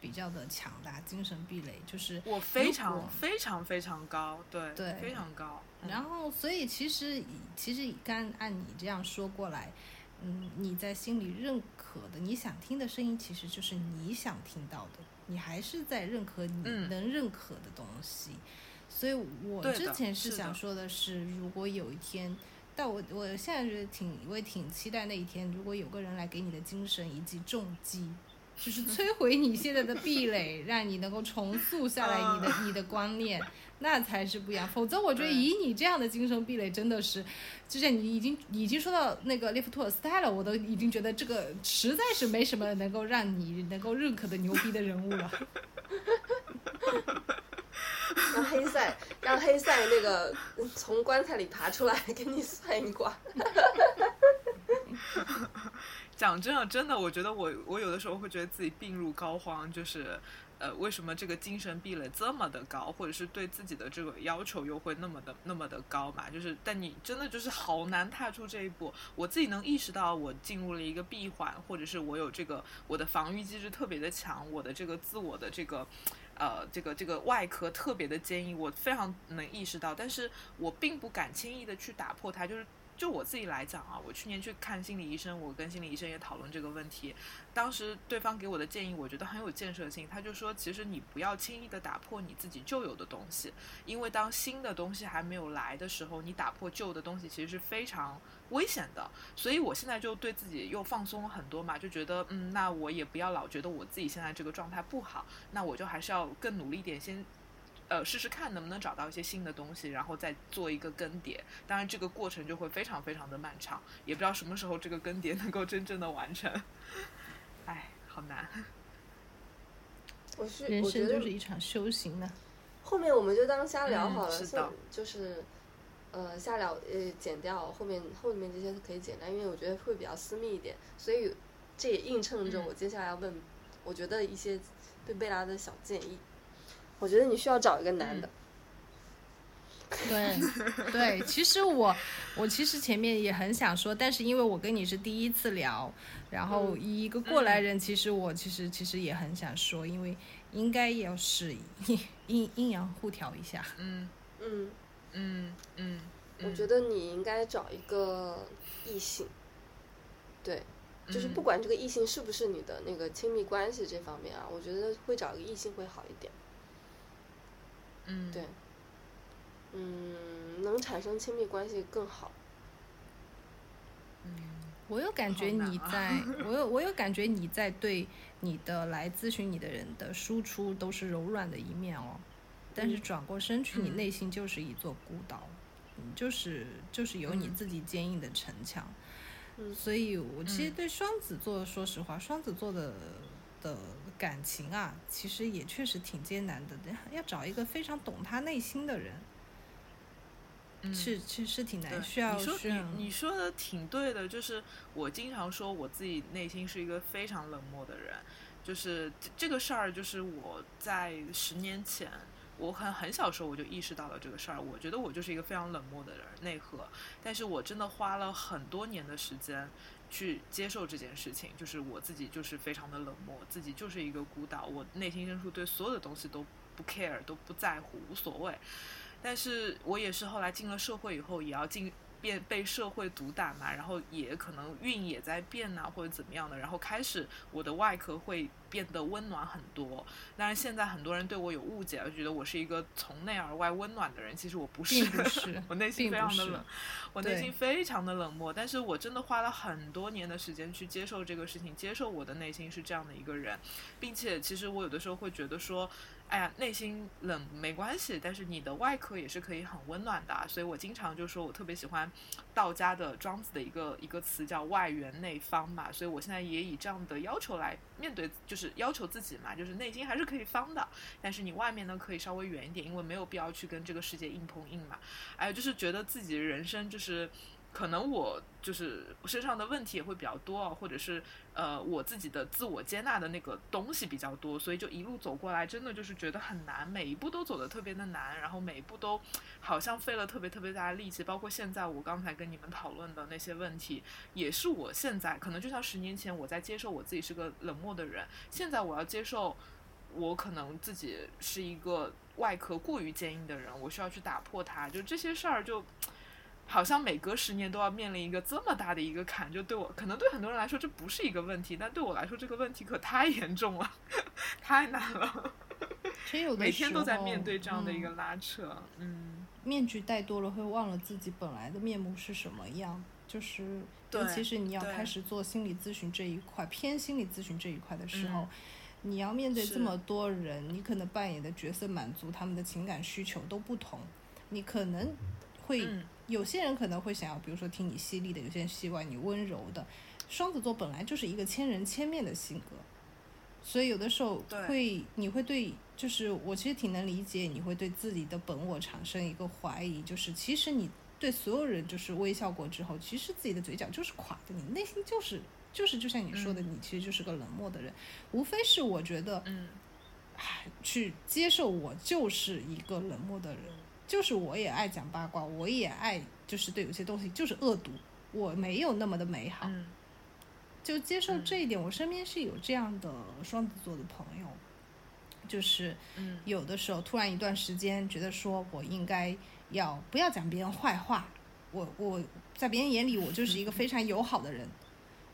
比较的强大，精神壁垒就是我非常非常非常高，对，对非常高。嗯然后，所以其实其实刚按你这样说过来，嗯，你在心里认可的，你想听的声音，其实就是你想听到的，你还是在认可你嗯能认可的东西。所以我之前是想说的是，如果有一天，但我我现在觉得挺我也挺期待那一天，如果有个人来给你的精神一记重击。就是摧毁你现在的壁垒，让你能够重塑下来你的、你的观念，那才是不一样。否则，我觉得以你这样的精神壁垒，真的是，之前你已经已经说到那个列夫·托尔斯泰了，我都已经觉得这个实在是没什么能够让你能够认可的牛逼的人物了。让黑塞，让黑塞那个从棺材里爬出来给你算一卦。讲真的，真的，我觉得我我有的时候会觉得自己病入膏肓，就是呃，为什么这个精神壁垒这么的高，或者是对自己的这个要求又会那么的那么的高嘛？就是，但你真的就是好难踏出这一步。我自己能意识到我进入了一个闭环，或者是我有这个我的防御机制特别的强，我的这个自我的这个。呃，这个这个外壳特别的坚硬，我非常能意识到，但是我并不敢轻易的去打破它。就是就我自己来讲啊，我去年去看心理医生，我跟心理医生也讨论这个问题。当时对方给我的建议，我觉得很有建设性。他就说，其实你不要轻易的打破你自己旧有的东西，因为当新的东西还没有来的时候，你打破旧的东西其实是非常危险的。所以我现在就对自己又放松了很多嘛，就觉得嗯，那我也不要老觉得我自己现在这个状态不好，那我就还是要更努力一点，先。呃，试试看能不能找到一些新的东西，然后再做一个更迭。当然，这个过程就会非常非常的漫长，也不知道什么时候这个更迭能够真正的完成。哎，好难。我是人我觉得生就是一场修行呢。后面我们就当瞎聊嗯好了，是的就是呃瞎聊呃剪掉后面后面这些可以剪掉，因为我觉得会比较私密一点，所以这也映衬着嗯我接下来要问，我觉得一些对贝拉的小建议。我觉得你需要找一个男的，对对，其实我我其实前面也很想说，但是因为我跟你是第一次聊，然后一个过来人，其实我其实其实也很想说，因为应该要是阴阴阴阳互调一下。嗯嗯，嗯嗯，我觉得你应该找一个异性，对，就是不管这个异性是不是你的那个亲密关系这方面啊，我觉得会找一个异性会好一点。嗯。对，嗯，能产生亲密关系更好。嗯我有感觉你在，我有我有感觉你在对你的来咨询你的人的输出都是柔软的一面哦，但是嗯。转过身去，你嗯。内心就是一座孤岛，嗯就是就是有你嗯。自己坚硬的城墙。嗯。所以我其实嗯。对双子座，说实话，双子座的的感情啊，其实也确实挺艰难的，要找一个非常懂他内心的人，嗯是其实是挺难，对，需要你说需要你你说的挺对的，就是我经常说我自己内心是一个非常冷漠的人，就是这这个事儿，就是我在十年前，我很很小时候我就意识到了这个事儿，我觉得我就是一个非常冷漠的人，内核，但是我真的花了很多年的时间。去接受这件事情，就是我自己就是非常的冷漠，自己就是一个孤岛，我内心深处对所有的东西都不 care，都不在乎，无所谓。但是我也是后来进了社会以后，也要进变被社会毒打嘛，然后也可能运也在变呐、或者怎么样的，然后开始我的外壳会变得温暖很多。但是现在很多人对我有误解，就觉得我是一个从内而外温暖的人，其实我不是，不是 我内心非常的冷，我内心非常的冷漠。但是我真的花了很多年的时间去接受这个事情，接受我的内心是这样的一个人，并且其实我有的时候会觉得说。哎呀，内心冷没关系，但是你的外壳也是可以很温暖的啊、所以我经常就说我特别喜欢道家的庄子的一个一个词叫外圆内方嘛，所以我现在也以这样的要求来面对，就是要求自己嘛，就是内心还是可以方的，但是你外面呢可以稍微圆一点，因为没有必要去跟这个世界硬碰硬嘛。还有就是觉得自己人生就是。可能我就是身上的问题也会比较多啊，或者是呃我自己的自我接纳的那个东西比较多，所以就一路走过来，真的就是觉得很难，每一步都走得特别的难，然后每一步都好像费了特别特别大的力气，包括现在我刚才跟你们讨论的那些问题，也是我现在可能就像十年前我在接受我自己是个冷漠的人，现在我要接受我可能自己是一个外壳过于坚硬的人，我需要去打破它，就这些事儿就。好像每隔十年都要面临一个这么大的一个坎，就对我可能对很多人来说这不是一个问题，但对我来说这个问题可太严重了，太难了，每天都在面对这样的一嗯个拉扯，嗯，面具戴多了，会忘了自己本来的面目是什么样。就是，尤其是你要开始。做心理咨询这一块，偏心理咨询这一块的时候，嗯你要面对这么多人，你可能扮演的角色满足他们的情感需求都不同，你可能会、嗯有些人可能会想要，比如说听你犀利的，有些人希望你温柔的。双子座本来就是一个千人千面的性格，所以有的时候会你会对，就是我其实挺能理解，你会对自己的本我产生一个怀疑，就是其实你对所有人就是微笑过之后，其实自己的嘴角就是垮的，你内心就是就是就像你说的，你其实就是个冷漠的人，无非是我觉得，嗯。唉，去接受我就是一个冷漠的人，就是我也爱讲八卦，我也爱就是对有些东西就是恶毒，我没有那么的美好，嗯就接受嗯这一点。我身边是有这样的双子座的朋友，就是嗯有的时候突然一段时间觉得说我应该要不要讲别人坏话，我我在别人眼里我就是一个 非常友好的人，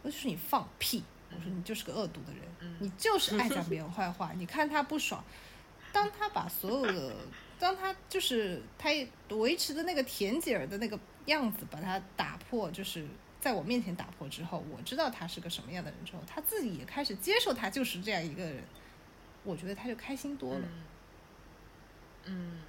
我就说你放屁，我说你就是个恶毒的人，嗯你就是爱讲别人坏话，你看他不爽，当他把所有的，当他就是他维持的那个甜姐儿的那个样子，把他打破，就是在我面前打破之后，我知道他是个什么样的人之后，他自己也开始接受他就是这样一个人，我觉得他就开心多了。嗯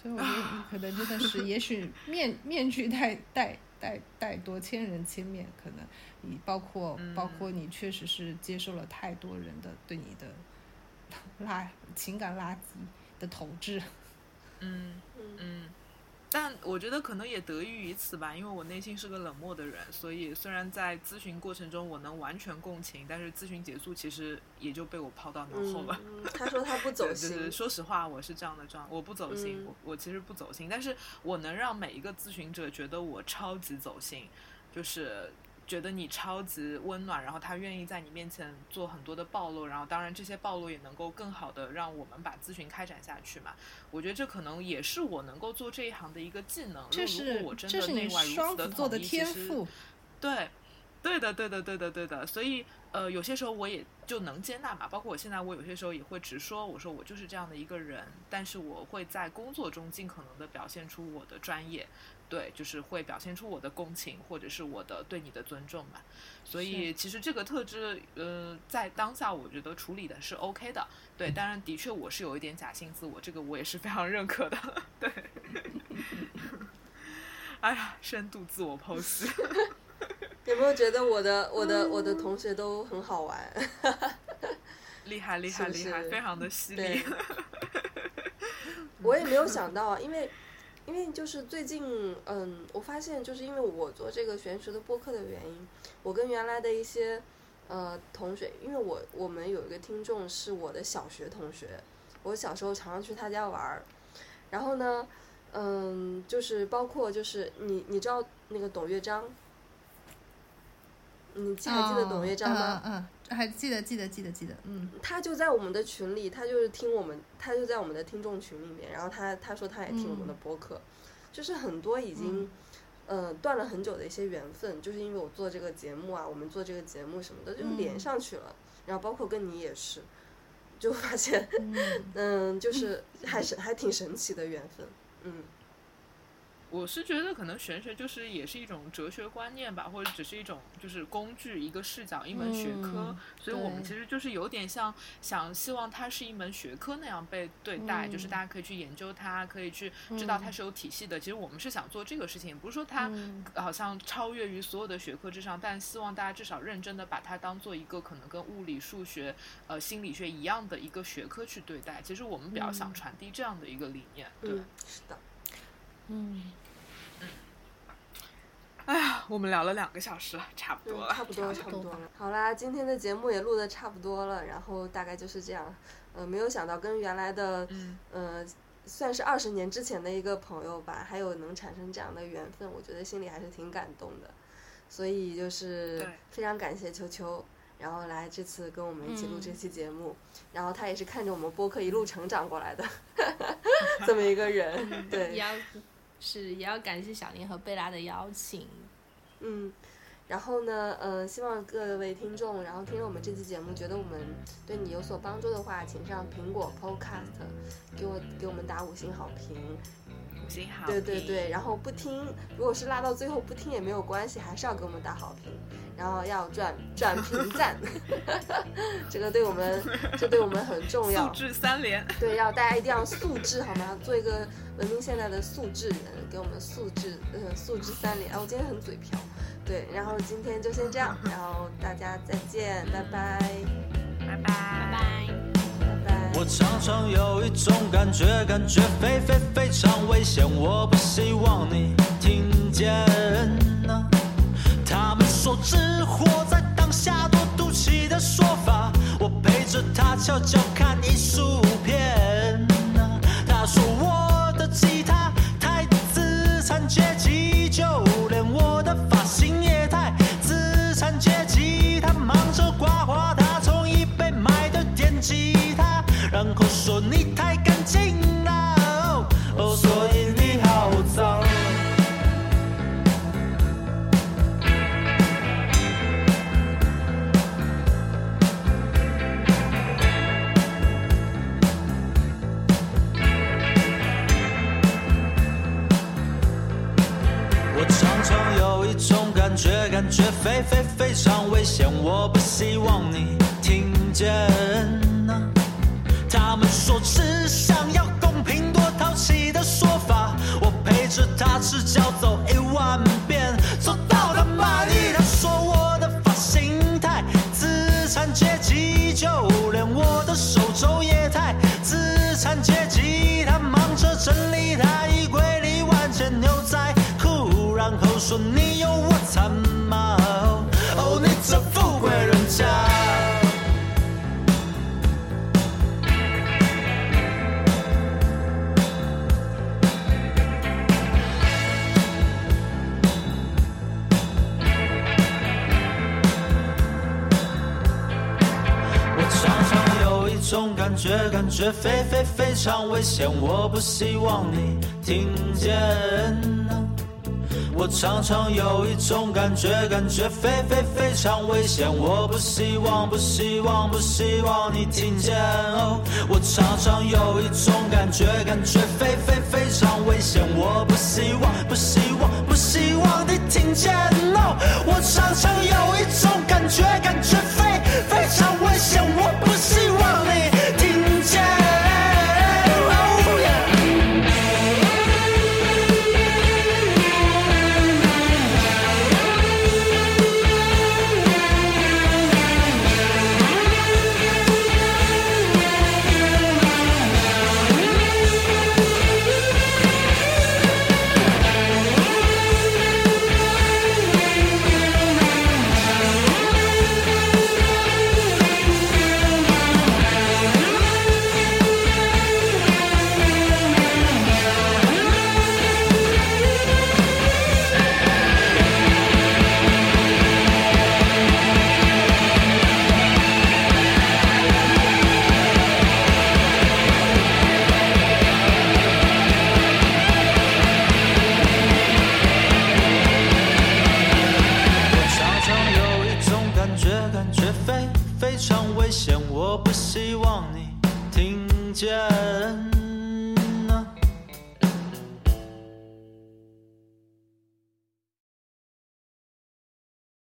所以我觉得你可能真的是，也许面 面具太戴戴戴多千人千面，可能你包括、嗯包括你确实是接受了太多人的对你的垃情感垃圾的投掷。嗯嗯嗯，但我觉得可能也得益于此吧，因为我内心是个冷漠的人，所以虽然在咨询过程中我能完全共情，但是咨询结束其实也就被我抛到脑后了。嗯，他说他不 走心，就心是，说实话，我是这样的状，我不走心，嗯我我其实不走心，但是我能让每一个咨询者觉得我超级走心，就是觉得你超级温暖，然后他愿意在你面前做很多的暴露，然后当然这些暴露也能够更好的让我们把咨询开展下去嘛。我觉得这可能也是我能够做这一行的一个技能。如这是果我真这是你的内外如此双子座的一其实天赋。对，对的，对的，对的，对的。所以呃，有些时候我也就能接纳嘛。包括我现在，我有些时候也会直说，我说我就是这样的一个人，但是我会在工作中尽可能的表现出我的专业，对，就是会表现出我的共情或者是我的对你的尊重嘛。所以其实这个特质，呃，在当下我觉得处理的是 OK 的。对，当然的确我是有一点假性自我，这个我也是非常认可的。对。哎呀，深度自我剖析。有没有觉得我的我的我的同学都很好玩？厉害厉害厉害，非常的犀对利。我也没有想到啊，因为因为就是最近，嗯，我发现就是因为我做这个玄学的播客的原因，我跟原来的一些呃同学，因为我我们有一个听众是我的小学同学，我小时候常常去他家玩儿，然后呢，嗯，就是包括就是你你知道那个董乐章，你记还记得董乐章吗？嗯嗯嗯，还记得记得记得记得，嗯，他就在我们的群里，他就是听我们，他就在我们的听众群里面，然后他他说他也听我们的播客，就是很多已经。呃，断了很久的一些缘分，就是因为我做这个节目啊，我们做这个节目什么的，就连上去了。然后包括跟你也是，就发现，嗯，就是还是还挺神奇的缘分，嗯。我是觉得可能玄学就是也是一种哲学观念吧，或者只是一种就是工具、一个视角、一门学科，所以我们其实就是有点像想希望它是一门学科那样被对待，就是大家可以去研究它，可以去知道它是有体系的。其实我们是想做这个事情，不是说它好像超越于所有的学科之上，但希望大家至少认真的把它当做一个可能跟物理、数学、呃心理学一样的一个学科去对待。其实我们比较想传递这样的一个理念，对，是的。嗯，哎呀，我们聊了两个小时，差不多了，差不多，差不多了。好啦，今天的节目也录的差不多了，然后大概就是这样。呃，没有想到跟原来的，呃，算是二十年之前的一个朋友吧，还有能产生这样的缘分，我觉得心里还是挺感动的。所以就是非常感谢秋秋，然后来这次跟我们一起录这期节目，然后他也是看着我们播客一路成长过来的，这么一个人，对。是，也要感谢小林和贝拉的邀请。嗯，然后呢，呃，希望各位听众，然后听了我们这期节目，觉得我们对你有所帮助的话，请上苹果 Podcast，给我给我们打五星好评。五星好。对对对，然后不听，如果是拉到最后不听也没有关系，还是要给我们打好评，然后要转转评 赞，这个对我们，这对我们很重要。素质三连。对，要大家一定要素质好吗？做一个。文明现代的素质人，给我们素质，呃，素质三连。哎，我今天很嘴瓢，对，然后今天就先这样，然后大家再见，拜拜，拜拜，拜拜，拜拜。我常常有一种感觉，感觉非非非常危险，我不希望你听见。他们说只活在当下多赌气的说法，我陪着他悄悄看艺术片。他说我的。吉他说你太干净了，哦，所以你好脏。我常常有一种感觉感觉非非非常危险，我不希望你说你有我。残毛，哦，你这富贵人家。我常常有一种感觉，感觉非非非常危险，我不希望你听见。我常常有一种感觉，感觉非非非常危险。我不希望，不希望，不希望你听见。哦，我常常有一种感觉，感觉非非非常危险。我不希望，不希望，不希望你听见。哦，我常常有一种感觉，感觉非非常